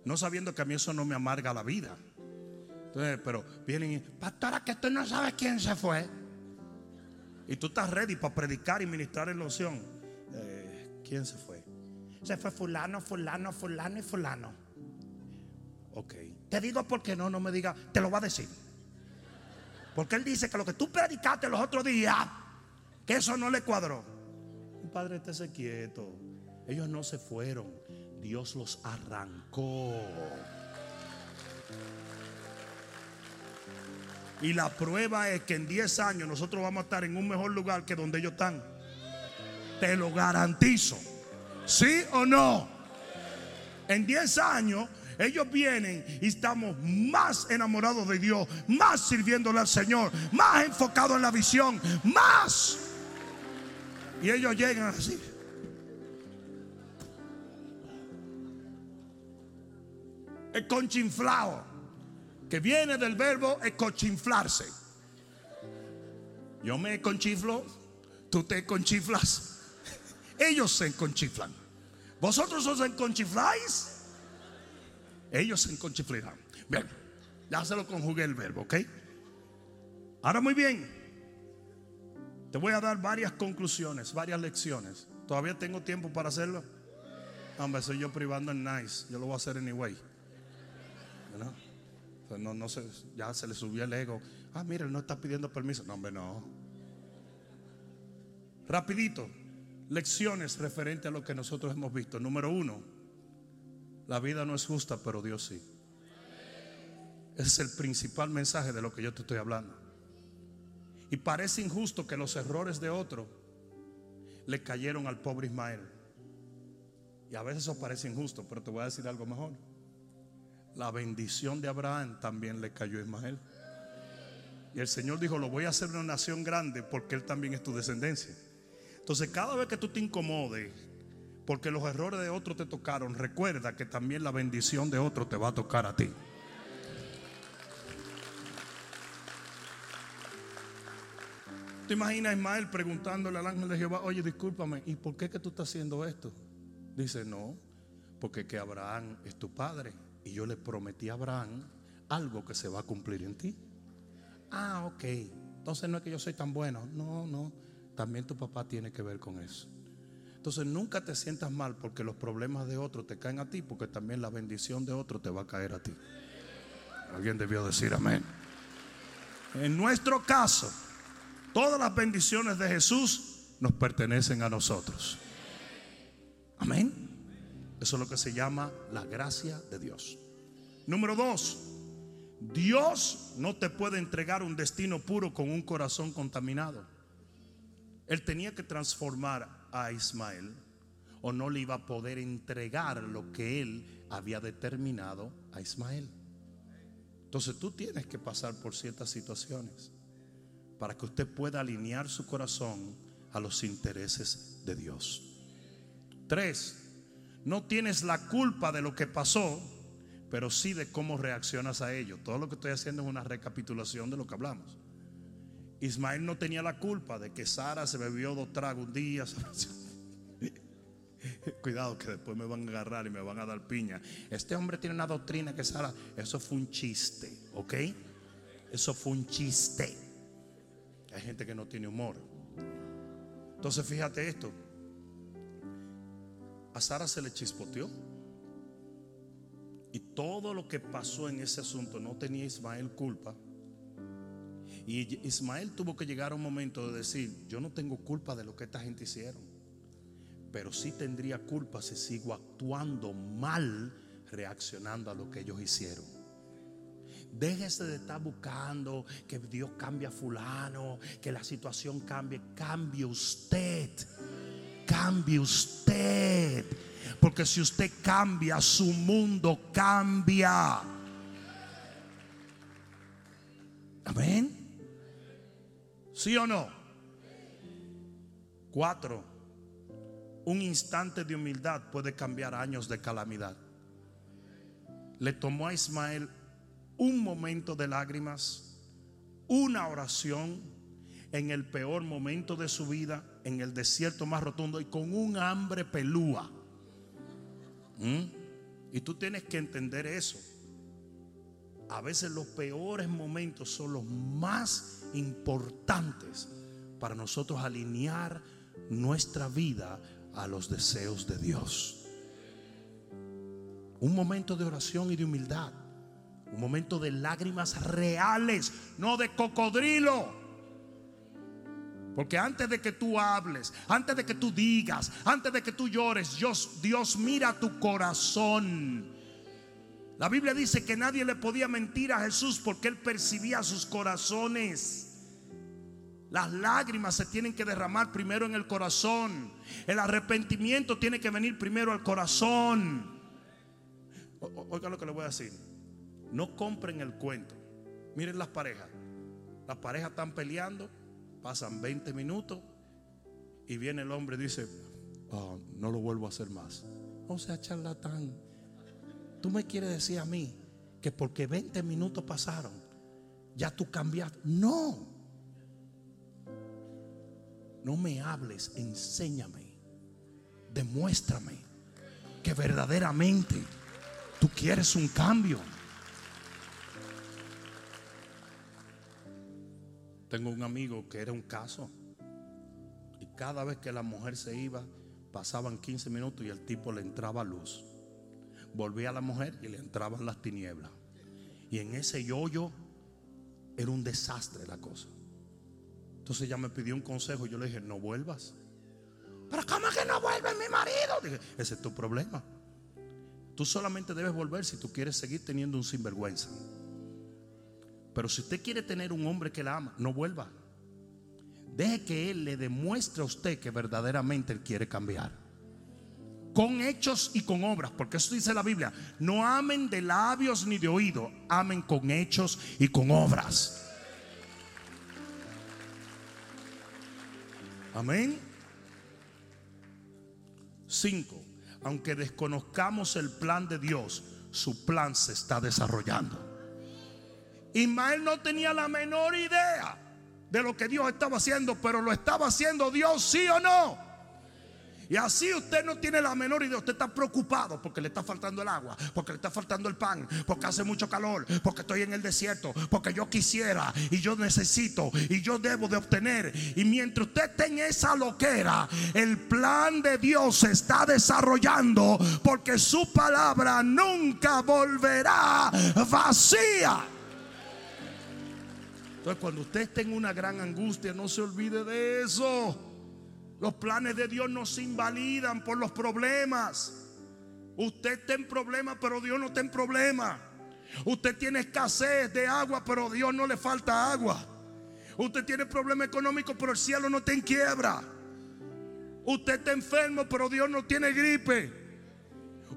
[SPEAKER 1] no sabiendo que a mí eso no me amarga la vida. Entonces, pero vienen y, pastora, que tú no sabes quién se fue. Y tú estás ready para predicar y ministrar en la. Eh, ¿Quién se fue? Se fue fulano, fulano, fulano y fulano. Ok. Te digo porque no, no me diga, te lo va a decir. Porque él dice que lo que tú predicaste los otros días, que eso no le cuadró. Padre, estése quieto. Ellos no se fueron. Dios los arrancó. Y la prueba es que en 10 años nosotros vamos a estar en un mejor lugar que donde ellos están. Te lo garantizo. ¿Sí o no? En 10 años ellos vienen y estamos más enamorados de Dios, más sirviéndole al Señor, más enfocados en la visión, más. Y ellos llegan así. El conchinflado, que viene del verbo conchinflarse. Yo me conchiflo, tú te conchiflas. Ellos se conchiflan. ¿Vosotros os enconchifláis? Ellos se enconchiflarán. Bien, ya se lo conjugué el verbo, ¿ok? Ahora muy bien. Te voy a dar varias conclusiones, varias lecciones. ¿Todavía tengo tiempo para hacerlo? Hombre, soy yo privando en nice. Yo lo voy a hacer anyway. ¿No? No, sé, ya se le subió el ego. Ah, mira, él no está pidiendo permiso. No, hombre, no. Rapidito, lecciones referente a lo que nosotros hemos visto. Número uno, la vida no es justa, pero Dios sí. Ese es el principal mensaje de lo que yo te estoy hablando. Y parece injusto que los errores de otro le cayeron al pobre Ismael. Y a veces eso parece injusto, pero te voy a decir algo mejor. La bendición de Abraham también le cayó a Ismael. Y el Señor dijo, lo voy a hacer una nación grande porque Él también es tu descendencia. Entonces cada vez que tú te incomodes porque los errores de otro te tocaron, recuerda que también la bendición de otro te va a tocar a ti. ¿Te imaginas a Ismael preguntándole al ángel de Jehová, oye, discúlpame, ¿y por qué que tú estás haciendo esto? Dice, no, porque que Abraham es tu padre y yo le prometí a Abraham algo que se va a cumplir en ti. Ah, ok, entonces no es que yo soy tan bueno, no, no, también tu papá tiene que ver con eso. Entonces nunca te sientas mal porque los problemas de otro te caen a ti, porque también la bendición de otro te va a caer a ti. Alguien debió decir amén. En nuestro caso, todas las bendiciones de Jesús nos pertenecen a nosotros. Amén. Eso es lo que se llama la gracia de Dios. Número dos, Dios no te puede entregar un destino puro con un corazón contaminado. Él tenía que transformar a Ismael o no le iba a poder entregar lo que él había determinado a Ismael. Entonces tú tienes que pasar por ciertas situaciones para que usted pueda alinear su corazón a los intereses de Dios. Tres, no tienes la culpa de lo que pasó, pero sí de cómo reaccionas a ello. Todo lo que estoy haciendo es una recapitulación de lo que hablamos. Ismael no tenía la culpa de que Sara se bebió dos tragos un día. Cuidado que después me van a agarrar y me van a dar piña. Este hombre tiene una doctrina que Sara, eso fue un chiste, ¿ok? Eso fue un chiste. Hay gente que no tiene humor. Entonces fíjate esto. A Sara se le chispoteó. Y todo lo que pasó en ese asunto no tenía Ismael culpa. Y Ismael tuvo que llegar a un momento de decir, yo no tengo culpa de lo que esta gente hicieron, pero sí tendría culpa si sigo actuando mal, reaccionando a lo que ellos hicieron. Déjese de estar buscando que Dios cambie a fulano, que la situación cambie. Cambie usted. Cambie usted. Porque si usted cambia, su mundo cambia. Amén. ¿Sí o no? Cuatro, un instante de humildad puede cambiar años de calamidad. Le tomó a Ismael un momento de lágrimas, una oración, en el peor momento de su vida, en el desierto más rotundo y con un hambre pelúa. ¿Mm? Y tú tienes que entender eso. A veces los peores momentos son los más importantes para nosotros alinear nuestra vida a los deseos de Dios. Un momento de oración y de humildad. Un momento de lágrimas reales, no de cocodrilo. Porque antes de que tú hables, antes de que tú digas, antes de que tú llores, Dios, Dios mira tu corazón. La Biblia dice que nadie le podía mentir a Jesús porque él percibía sus corazones. Las lágrimas se tienen que derramar primero en el corazón. El arrepentimiento tiene que venir primero al corazón. Oiga lo que le voy a decir. No compren el cuento. Miren las parejas. Las parejas están peleando, pasan 20 minutos y viene el hombre y dice, oh, no lo vuelvo a hacer más. O sea, charlatán. Tú me quieres decir a mí que porque 20 minutos pasaron, ya tú cambiaste. No. No me hables, enséñame. Demuéstrame que verdaderamente tú quieres un cambio. Tengo un amigo que era un caso. Y cada vez que la mujer se iba, pasaban 15 minutos y el tipo le entraba luz. Volvía a la mujer y le entraban las tinieblas. Y en ese yoyo era un desastre la cosa. Entonces ella me pidió un consejo. Yo le dije, no vuelvas. Pero ¿cómo que no vuelve mi marido? Ese es tu problema. Tú solamente debes volver si tú quieres seguir teniendo un sinvergüenza. Pero si usted quiere tener un hombre que la ama, no vuelva. Deje que Él le demuestre a usted que verdaderamente Él quiere cambiar. Con hechos y con obras, porque eso dice la Biblia. No amen de labios ni de oído, amen con hechos y con obras. Amén. Cinco, aunque desconozcamos el plan de Dios, su plan se está desarrollando. Ismael no tenía la menor idea de lo que Dios estaba haciendo, pero lo estaba haciendo Dios, sí o no. Y así usted no tiene la menor idea. Usted está preocupado porque le está faltando el agua, porque le está faltando el pan, porque hace mucho calor, porque estoy en el desierto, porque yo quisiera y yo necesito y yo debo de obtener. Y mientras usted tenga esa loquera, el plan de Dios se está desarrollando porque su palabra nunca volverá vacía. Entonces cuando usted esté en una gran angustia, no se olvide de eso. Los planes de Dios no se invalidan por los problemas. Usted está en problemas, pero Dios no está en problemas. Usted tiene escasez de agua, pero Dios no le falta agua. Usted tiene problemas económicos, pero el cielo no está en quiebra. Usted está enfermo, pero Dios no tiene gripe.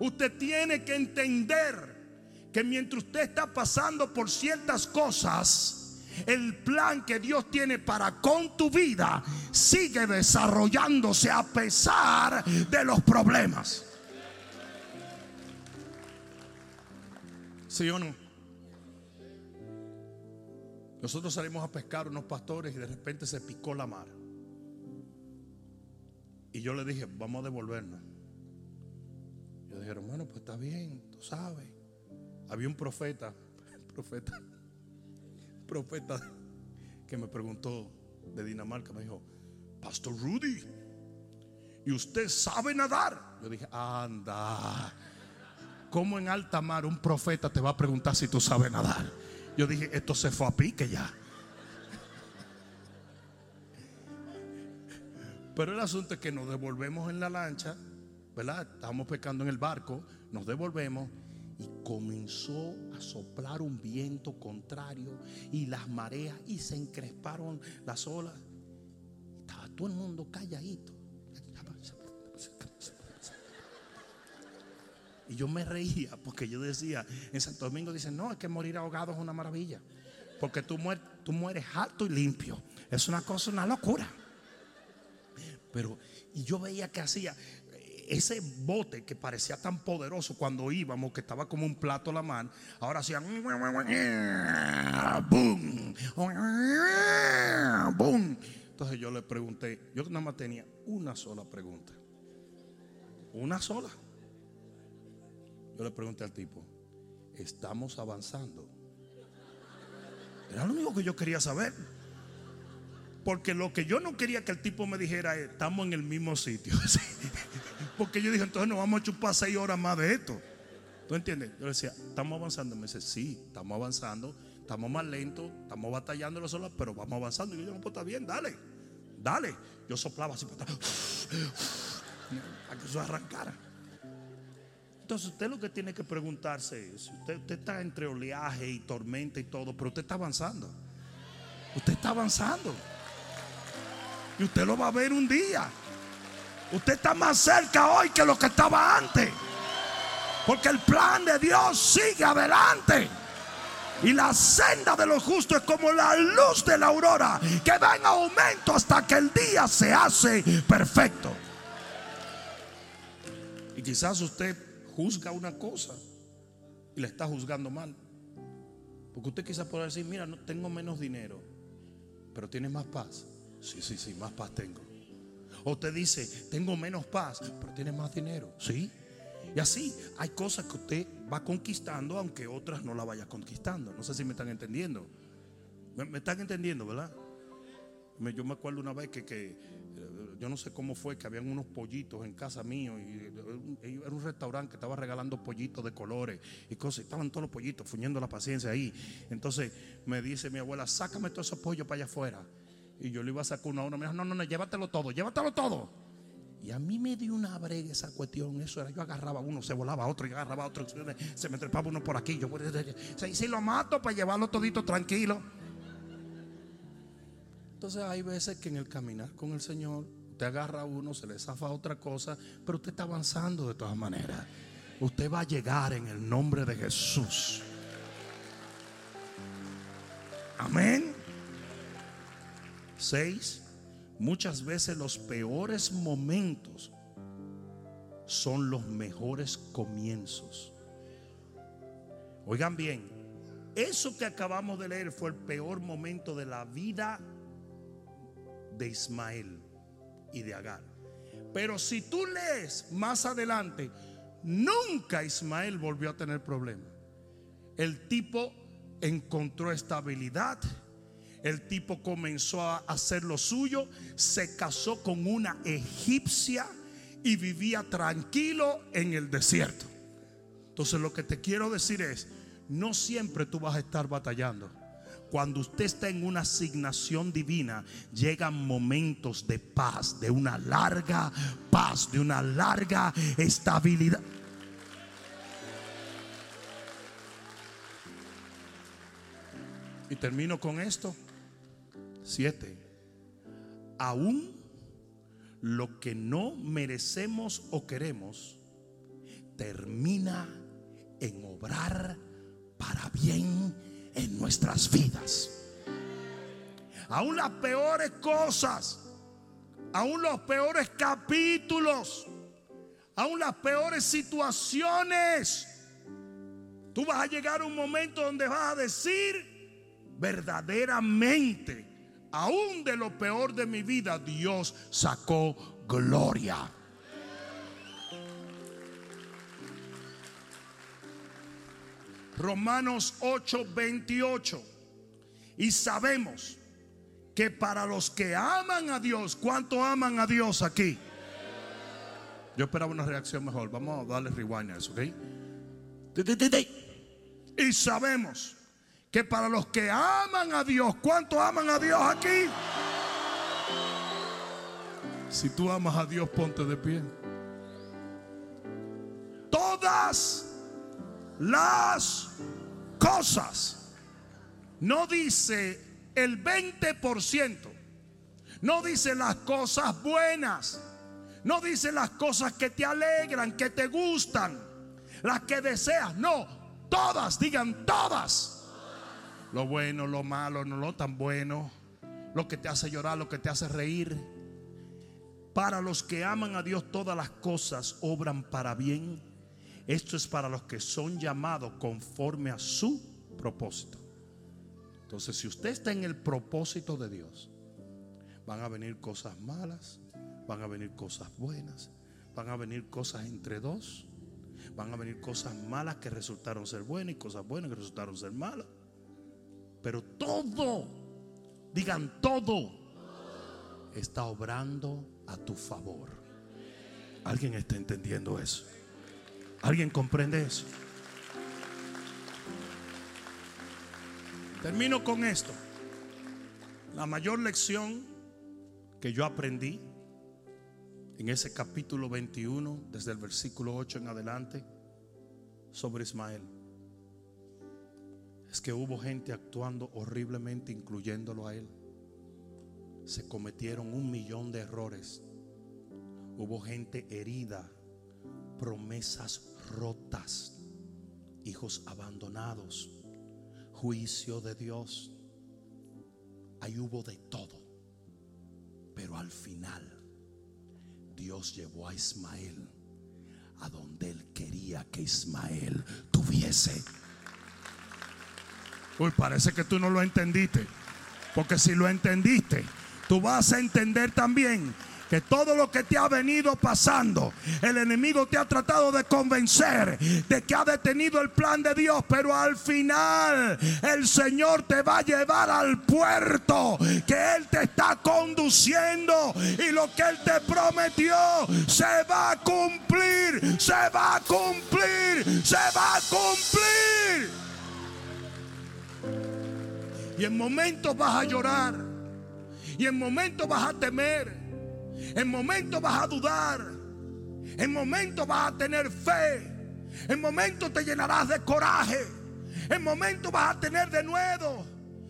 [SPEAKER 1] Usted tiene que entender que mientras usted está pasando por ciertas cosas, el plan que Dios tiene para con tu vida sigue desarrollándose a pesar de los problemas. ¿Sí o no? Nosotros salimos a pescar unos pastores y de repente se picó la mar. Y yo le dije, vamos a devolvernos. Yo dijeron, bueno, pues está bien, tú sabes. Había un profeta, profeta profeta que me preguntó de Dinamarca, me dijo, Pastor Rudy, ¿y usted sabe nadar? Yo dije, anda, ¿cómo en alta mar un profeta te va a preguntar si tú sabes nadar? Yo dije, esto se fue a pique ya. Pero el asunto es que nos devolvemos en la lancha, ¿verdad? Estamos pescando en el barco, nos devolvemos y comenzó a soplar un viento contrario y las mareas y se encresparon las olas. Estaba todo el mundo calladito. Y yo me reía porque yo decía, en Santo Domingo dicen, no, es que morir ahogado es una maravilla. Porque tú mueres, tú mueres alto y limpio. Es una cosa, una locura. Pero, y yo veía que hacía, ese bote que parecía tan poderoso cuando íbamos, que estaba como un plato a la mano, ahora hacía boom, boom. Entonces yo le pregunté, yo nada más tenía una sola pregunta. Una sola. Yo le pregunté al tipo, ¿estamos avanzando? Era lo único que yo quería saber. Porque lo que yo no quería que el tipo me dijera es, estamos en el mismo sitio. Porque yo dije, entonces nos vamos a chupar seis horas más de esto. ¿Tú entiendes? Yo le decía, ¿estamos avanzando? Me dice, sí, estamos avanzando. Estamos más lentos, estamos batallando las olas, pero vamos avanzando. Y yo, no, pues está bien, dale, dale. Yo soplaba así para, que eso arrancara. Entonces usted lo que tiene que preguntarse es, usted, usted está entre oleaje y tormenta y todo, pero usted está avanzando. Usted está avanzando. Y usted lo va a ver un día. Usted está más cerca hoy que lo que estaba antes. Porque el plan de Dios sigue adelante. Y la senda de los justos es como la luz de la aurora que va en aumento hasta que el día se hace perfecto. Y quizás usted juzga una cosa y la está juzgando mal. Porque usted quizás puede decir, mira, no tengo menos dinero, pero tiene más paz. Sí, sí, sí, más paz tengo. O te dice, tengo menos paz, pero tiene más dinero. Sí. Y así hay cosas que usted va conquistando, aunque otras no la vaya conquistando. No sé si me están entendiendo. Me, están entendiendo, ¿verdad? yo me acuerdo una vez que, que, eh, yo no sé cómo fue, que habían unos pollitos en casa mío y eh, era un restaurante que estaba regalando pollitos de colores y cosas. Estaban todos los pollitos, fuñendo la paciencia ahí. Entonces me dice mi abuela, sácame todos esos pollos para allá afuera. Y yo le iba a sacar una hora. Me dijo, no, no, no, llévatelo todo, llévatelo todo. Y a mí me dio una brega esa cuestión. Eso era, yo agarraba uno, se volaba otro, y agarraba otro, se me trepaba uno por aquí. Yo, si lo mato para llevarlo todito tranquilo. Entonces hay veces que en el caminar con el Señor, usted agarra a uno, se le zafa otra cosa, pero usted está avanzando de todas maneras. Usted va a llegar en el nombre de Jesús. Amén. Seis, muchas veces los peores momentos son los mejores comienzos. Oigan bien, eso que acabamos de leer fue el peor momento de la vida de Ismael y de Agar. Pero si tú lees más adelante, nunca Ismael volvió a tener problemas. El tipo encontró estabilidad el tipo comenzó a hacer lo suyo, se casó con una egipcia y vivía tranquilo en el desierto. Entonces lo que te quiero decir es, no siempre tú vas a estar batallando. Cuando usted está en una asignación divina, llegan momentos de paz, de una larga paz, de una larga estabilidad. Y termino con esto. Siete. Aún lo que no merecemos o queremos termina en obrar para bien en nuestras vidas. Aún las peores cosas, aún los peores capítulos, aún las peores situaciones, tú vas a llegar a un momento donde vas a decir verdaderamente aún de lo peor de mi vida, Dios sacó gloria. Romanos 8, 28. Y sabemos que para los que aman a Dios, ¿cuánto aman a Dios aquí? Yo esperaba una reacción mejor. Vamos a darle rewind a eso, ¿ok? Y sabemos que para los que aman a Dios, ¿cuántos aman a Dios aquí? Si tú amas a Dios, ponte de pie. Todas las cosas, no dice el 20%, no dice las cosas buenas, no dice las cosas que te alegran, que te gustan, las que deseas, no, todas, digan todas lo bueno, lo malo, no lo tan bueno. Lo que te hace llorar, lo que te hace reír. Para los que aman a Dios todas las cosas obran para bien. Esto es para los que son llamados conforme a su propósito. Entonces, si usted está en el propósito de Dios, van a venir cosas malas, van a venir cosas buenas, van a venir cosas entre dos, van a venir cosas malas que resultaron ser buenas y cosas buenas que resultaron ser malas. Pero todo, digan todo, está obrando a tu favor. ¿Alguien está entendiendo eso? ¿Alguien comprende eso? Termino con esto. La mayor lección que yo aprendí en ese capítulo 21, desde el versículo 8 en adelante, sobre Ismael, es que hubo gente actuando horriblemente, incluyéndolo a él se cometieron un millón de errores. Hubo gente herida, promesas rotas, hijos abandonados, juicio de Dios. Ahí hubo de todo. Pero al final Dios llevó a Ismael a donde él quería que Ismael tuviese. Uy, parece que tú no lo entendiste. Porque si lo entendiste, tú vas a entender también que todo lo que te ha venido pasando, el enemigo te ha tratado de convencer de que ha detenido el plan de Dios, pero al final el Señor te va a llevar al puerto que Él te está conduciendo y lo que Él te prometió se va a cumplir, se va a cumplir, se va a cumplir. Y en momentos vas a llorar. Y en momentos vas a temer. En momentos vas a dudar. En momentos vas a tener fe. En momentos te llenarás de coraje. En momentos vas a tener de nuevo.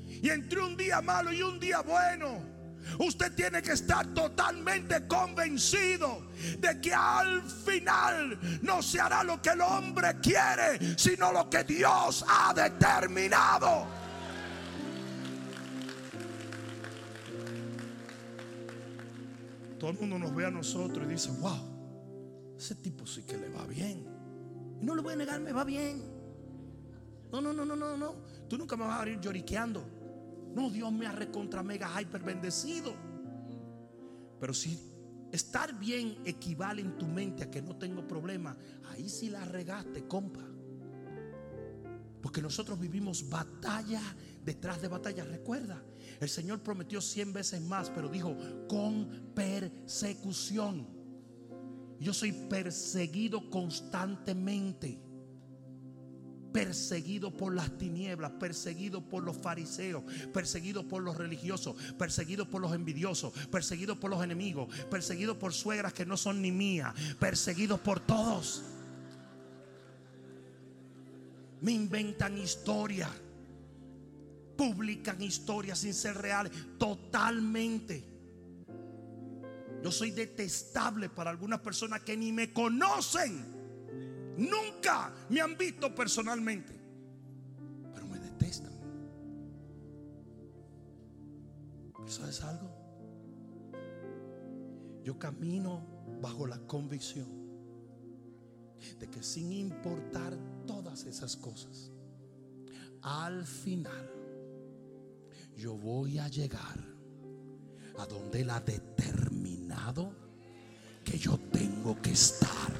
[SPEAKER 1] Y entre un día malo y un día bueno, usted tiene que estar totalmente convencido de que al final no se hará lo que el hombre quiere, sino lo que Dios ha determinado. Todo el mundo nos ve a nosotros y dice, wow, ese tipo sí que le va bien. Y no le voy a negar, me va bien. No, no, no, no, no, no. Tú nunca me vas a ir lloriqueando. No, Dios me ha recontra mega hyper bendecido. Pero si estar bien equivale en tu mente a que no tengo problema, ahí sí la regaste, compa. Porque nosotros vivimos batalla detrás de batalla. Recuerda, el Señor prometió cien veces más, pero dijo con persecución. Yo soy perseguido constantemente. Perseguido por las tinieblas, perseguido por los fariseos, perseguido por los religiosos, perseguido por los envidiosos, perseguido por los enemigos, perseguido por suegras que no son ni mías, perseguido por todos. Me inventan historias publican historias sin ser reales totalmente. Yo soy detestable para algunas personas que ni me conocen. Nunca me han visto personalmente. Pero me detestan. ¿Sabes algo? Yo camino bajo la convicción de que sin importar todas esas cosas, al final yo voy a llegar a donde Él ha determinado que yo tengo que estar.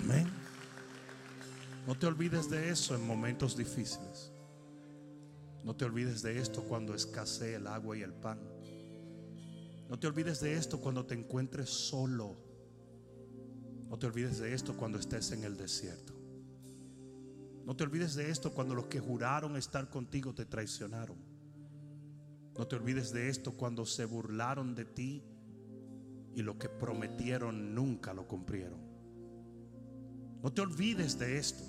[SPEAKER 1] Amén. No te olvides de eso en momentos difíciles. No te olvides de esto cuando escasee el agua y el pan. No te olvides de esto cuando te encuentres solo. No te olvides de esto cuando estés en el desierto. No te olvides de esto cuando los que juraron estar contigo te traicionaron. No te olvides de esto cuando se burlaron de ti y lo que prometieron nunca lo cumplieron. No te olvides de esto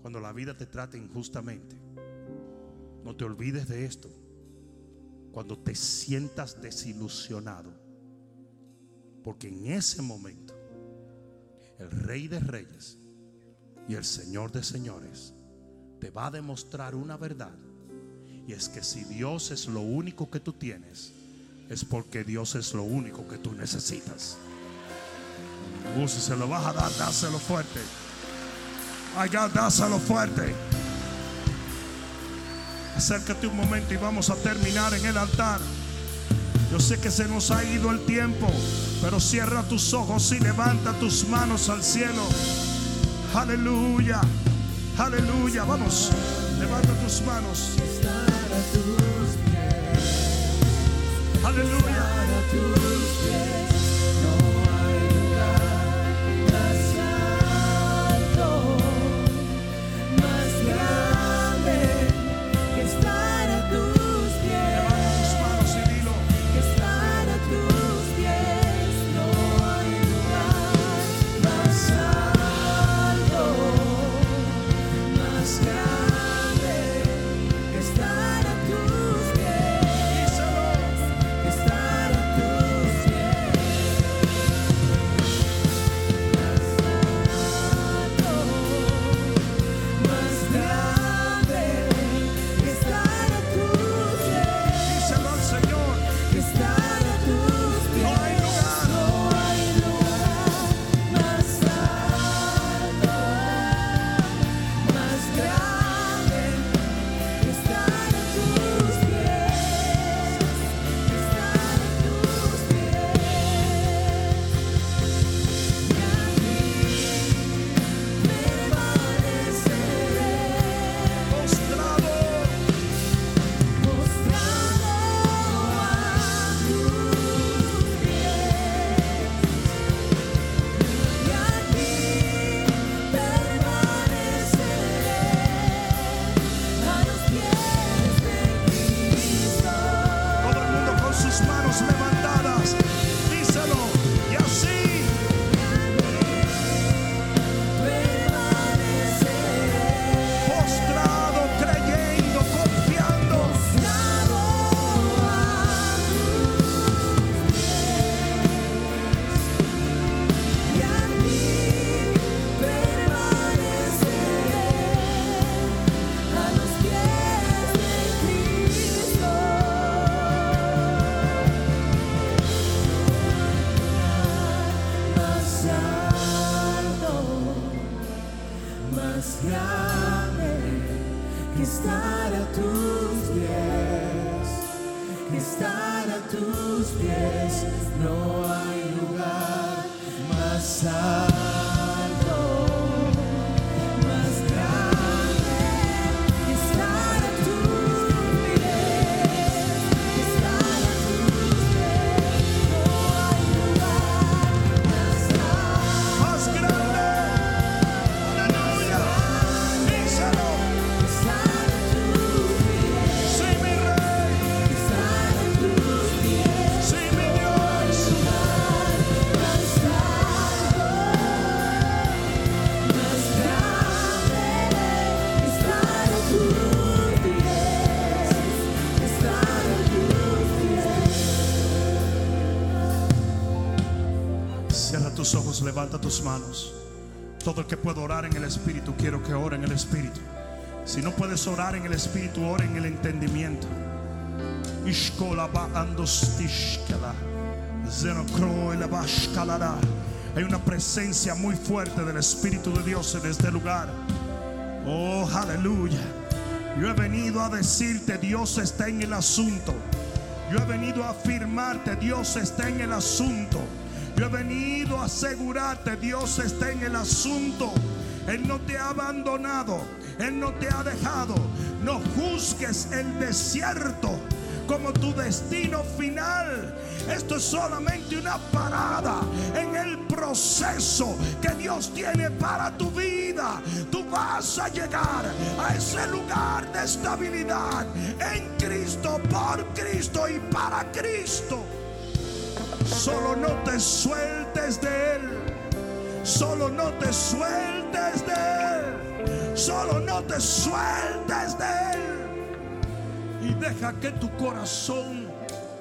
[SPEAKER 1] cuando la vida te trate injustamente. No te olvides de esto cuando te sientas desilusionado. Porque en ese momento el rey de reyes y el Señor de señores te va a demostrar una verdad
[SPEAKER 2] Y es que si Dios es lo único que tú tienes, es porque Dios es lo único que tú necesitas. Uh, si se lo vas a dar, dáselo fuerte. Ay, dáselo fuerte. Acércate un momento y vamos a terminar en el altar. Yo sé que se nos ha ido el tiempo, pero cierra tus ojos y levanta tus manos al cielo. Aleluya, aleluya. Vamos, levanta tus manos. Aleluya.
[SPEAKER 1] Tus
[SPEAKER 2] manos. Todo el
[SPEAKER 1] que
[SPEAKER 2] pueda orar en el Espíritu, quiero que ore en el Espíritu. Si no puedes orar en el Espíritu, ora en el entendimiento. Shkalara. Hay una presencia muy fuerte del Espíritu de Dios en este lugar. Oh, aleluya. Yo he venido a decirte, Dios está en el asunto. Yo he venido a afirmarte, Dios está en el asunto. Yo he venido a asegurarte, Dios está en el asunto. Él no te ha abandonado, Él no te ha dejado. No juzgues el desierto como tu destino final. Esto es solamente una parada en el proceso que Dios tiene para tu vida. Tú vas a llegar a ese lugar de estabilidad en Cristo, por Cristo y para Cristo. Solo no te sueltes de Él. Solo no te sueltes de Él. Solo no te sueltes de Él. Y deja que tu corazón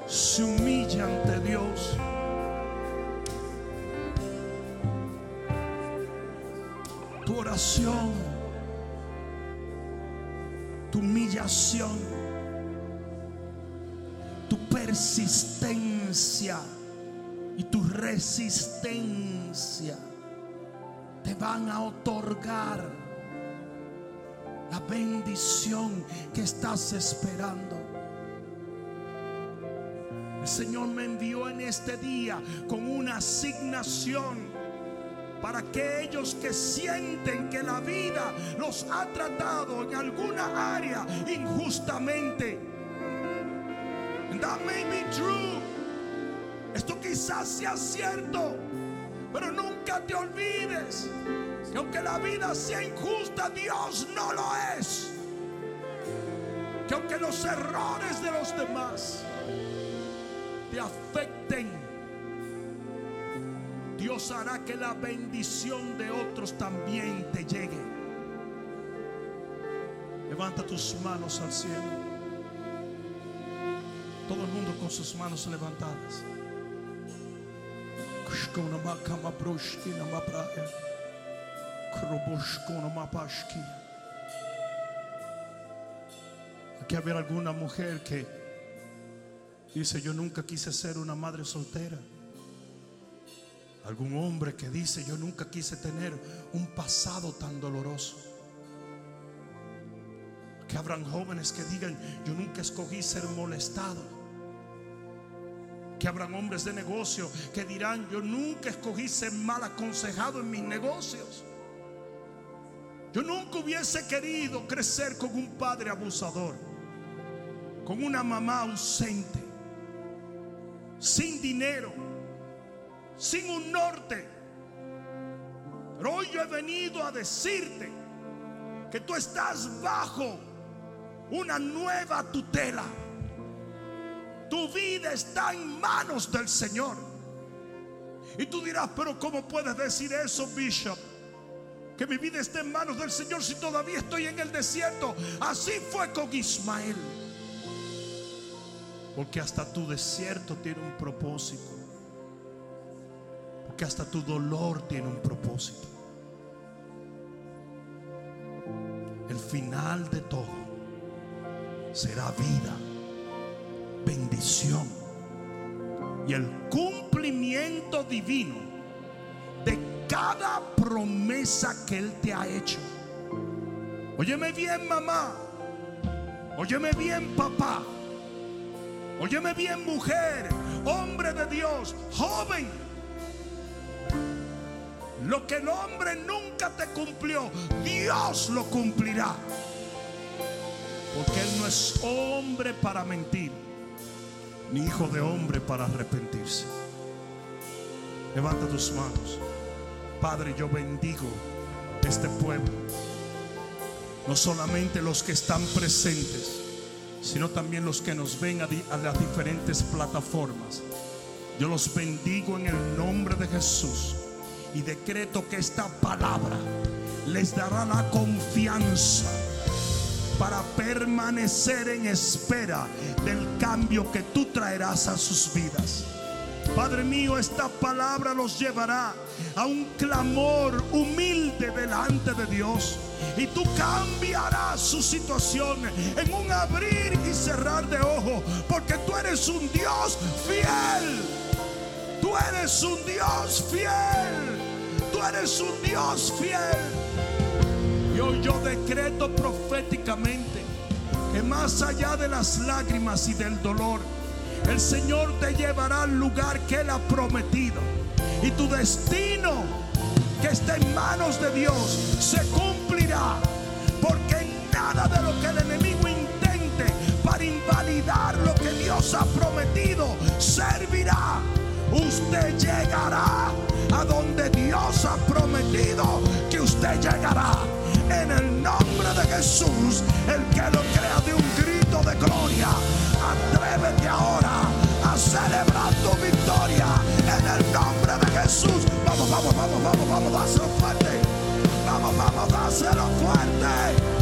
[SPEAKER 2] se humille ante Dios. Tu oración, tu humillación
[SPEAKER 1] tu persistencia y tu resistencia te van a otorgar la bendición que estás esperando. El Señor me envió en este día con una asignación para aquellos que sienten que la vida los ha tratado en alguna área injustamente. That may be true. Esto quizás sea cierto, pero nunca te olvides que aunque la vida sea injusta, Dios no lo es. Que aunque los errores de los demás te afecten, Dios hará que la bendición de otros también te llegue. Levanta tus manos al cielo. Todo el mundo con sus manos levantadas. Makama. Kroboshkona. Aquí haber alguna mujer que dice yo nunca quise ser una madre soltera. Algún hombre que dice yo nunca quise tener un pasado tan doloroso. Que habrán jóvenes que digan yo nunca escogí ser molestado. Que habrán hombres de negocio que dirán yo nunca escogí ser mal aconsejado en mis negocios. Yo nunca hubiese querido crecer con un padre abusador, con una mamá ausente, sin dinero, sin un norte. Pero hoy yo he venido a decirte que tú estás bajo una nueva tutela. Tu vida está en manos del Señor. Y tú dirás, pero ¿cómo puedes decir eso, Bishop? Que mi vida está en manos del Señor si todavía estoy en el desierto. Así fue con Ismael. Porque hasta tu desierto tiene un propósito. Porque hasta tu dolor tiene un propósito. El final de todo será vida, bendición y el cumplimiento divino de cada promesa que Él te ha hecho. Óyeme bien, mamá. Óyeme bien, papá. Óyeme bien, mujer, hombre de Dios, joven. Lo que el hombre nunca te cumplió, Dios lo cumplirá. Porque Él no es hombre para mentir, ni hijo de hombre para arrepentirse. Levanta tus manos. Padre, yo bendigo este pueblo. No solamente los que están presentes, sino también los que nos ven a, a las diferentes plataformas. Yo los bendigo en el nombre de Jesús y decreto que esta palabra les dará la confianza para permanecer en espera del cambio que tú traerás a sus vidas. Padre mío, esta palabra los llevará a un clamor humilde delante de Dios. Y tú cambiarás su situación en un abrir y cerrar de ojo. Porque tú eres un Dios fiel. Tú eres un Dios fiel. Tú eres un Dios fiel. Yo decreto proféticamente que más allá de las lágrimas y del dolor, el Señor te llevará al lugar que Él ha prometido. Y tu destino que está en manos de Dios se cumplirá. Porque nada de lo que el enemigo intente para invalidar lo que Dios ha prometido servirá. Usted llegará a donde Dios ha prometido que usted llegará. En el nombre de Jesús, el que lo crea de un grito de gloria, atrévete ahora a celebrar tu victoria. En el nombre de Jesús, vamos, vamos, vamos, vamos, vamos, dáselo fuerte. Vamos, vamos, dáselo fuerte.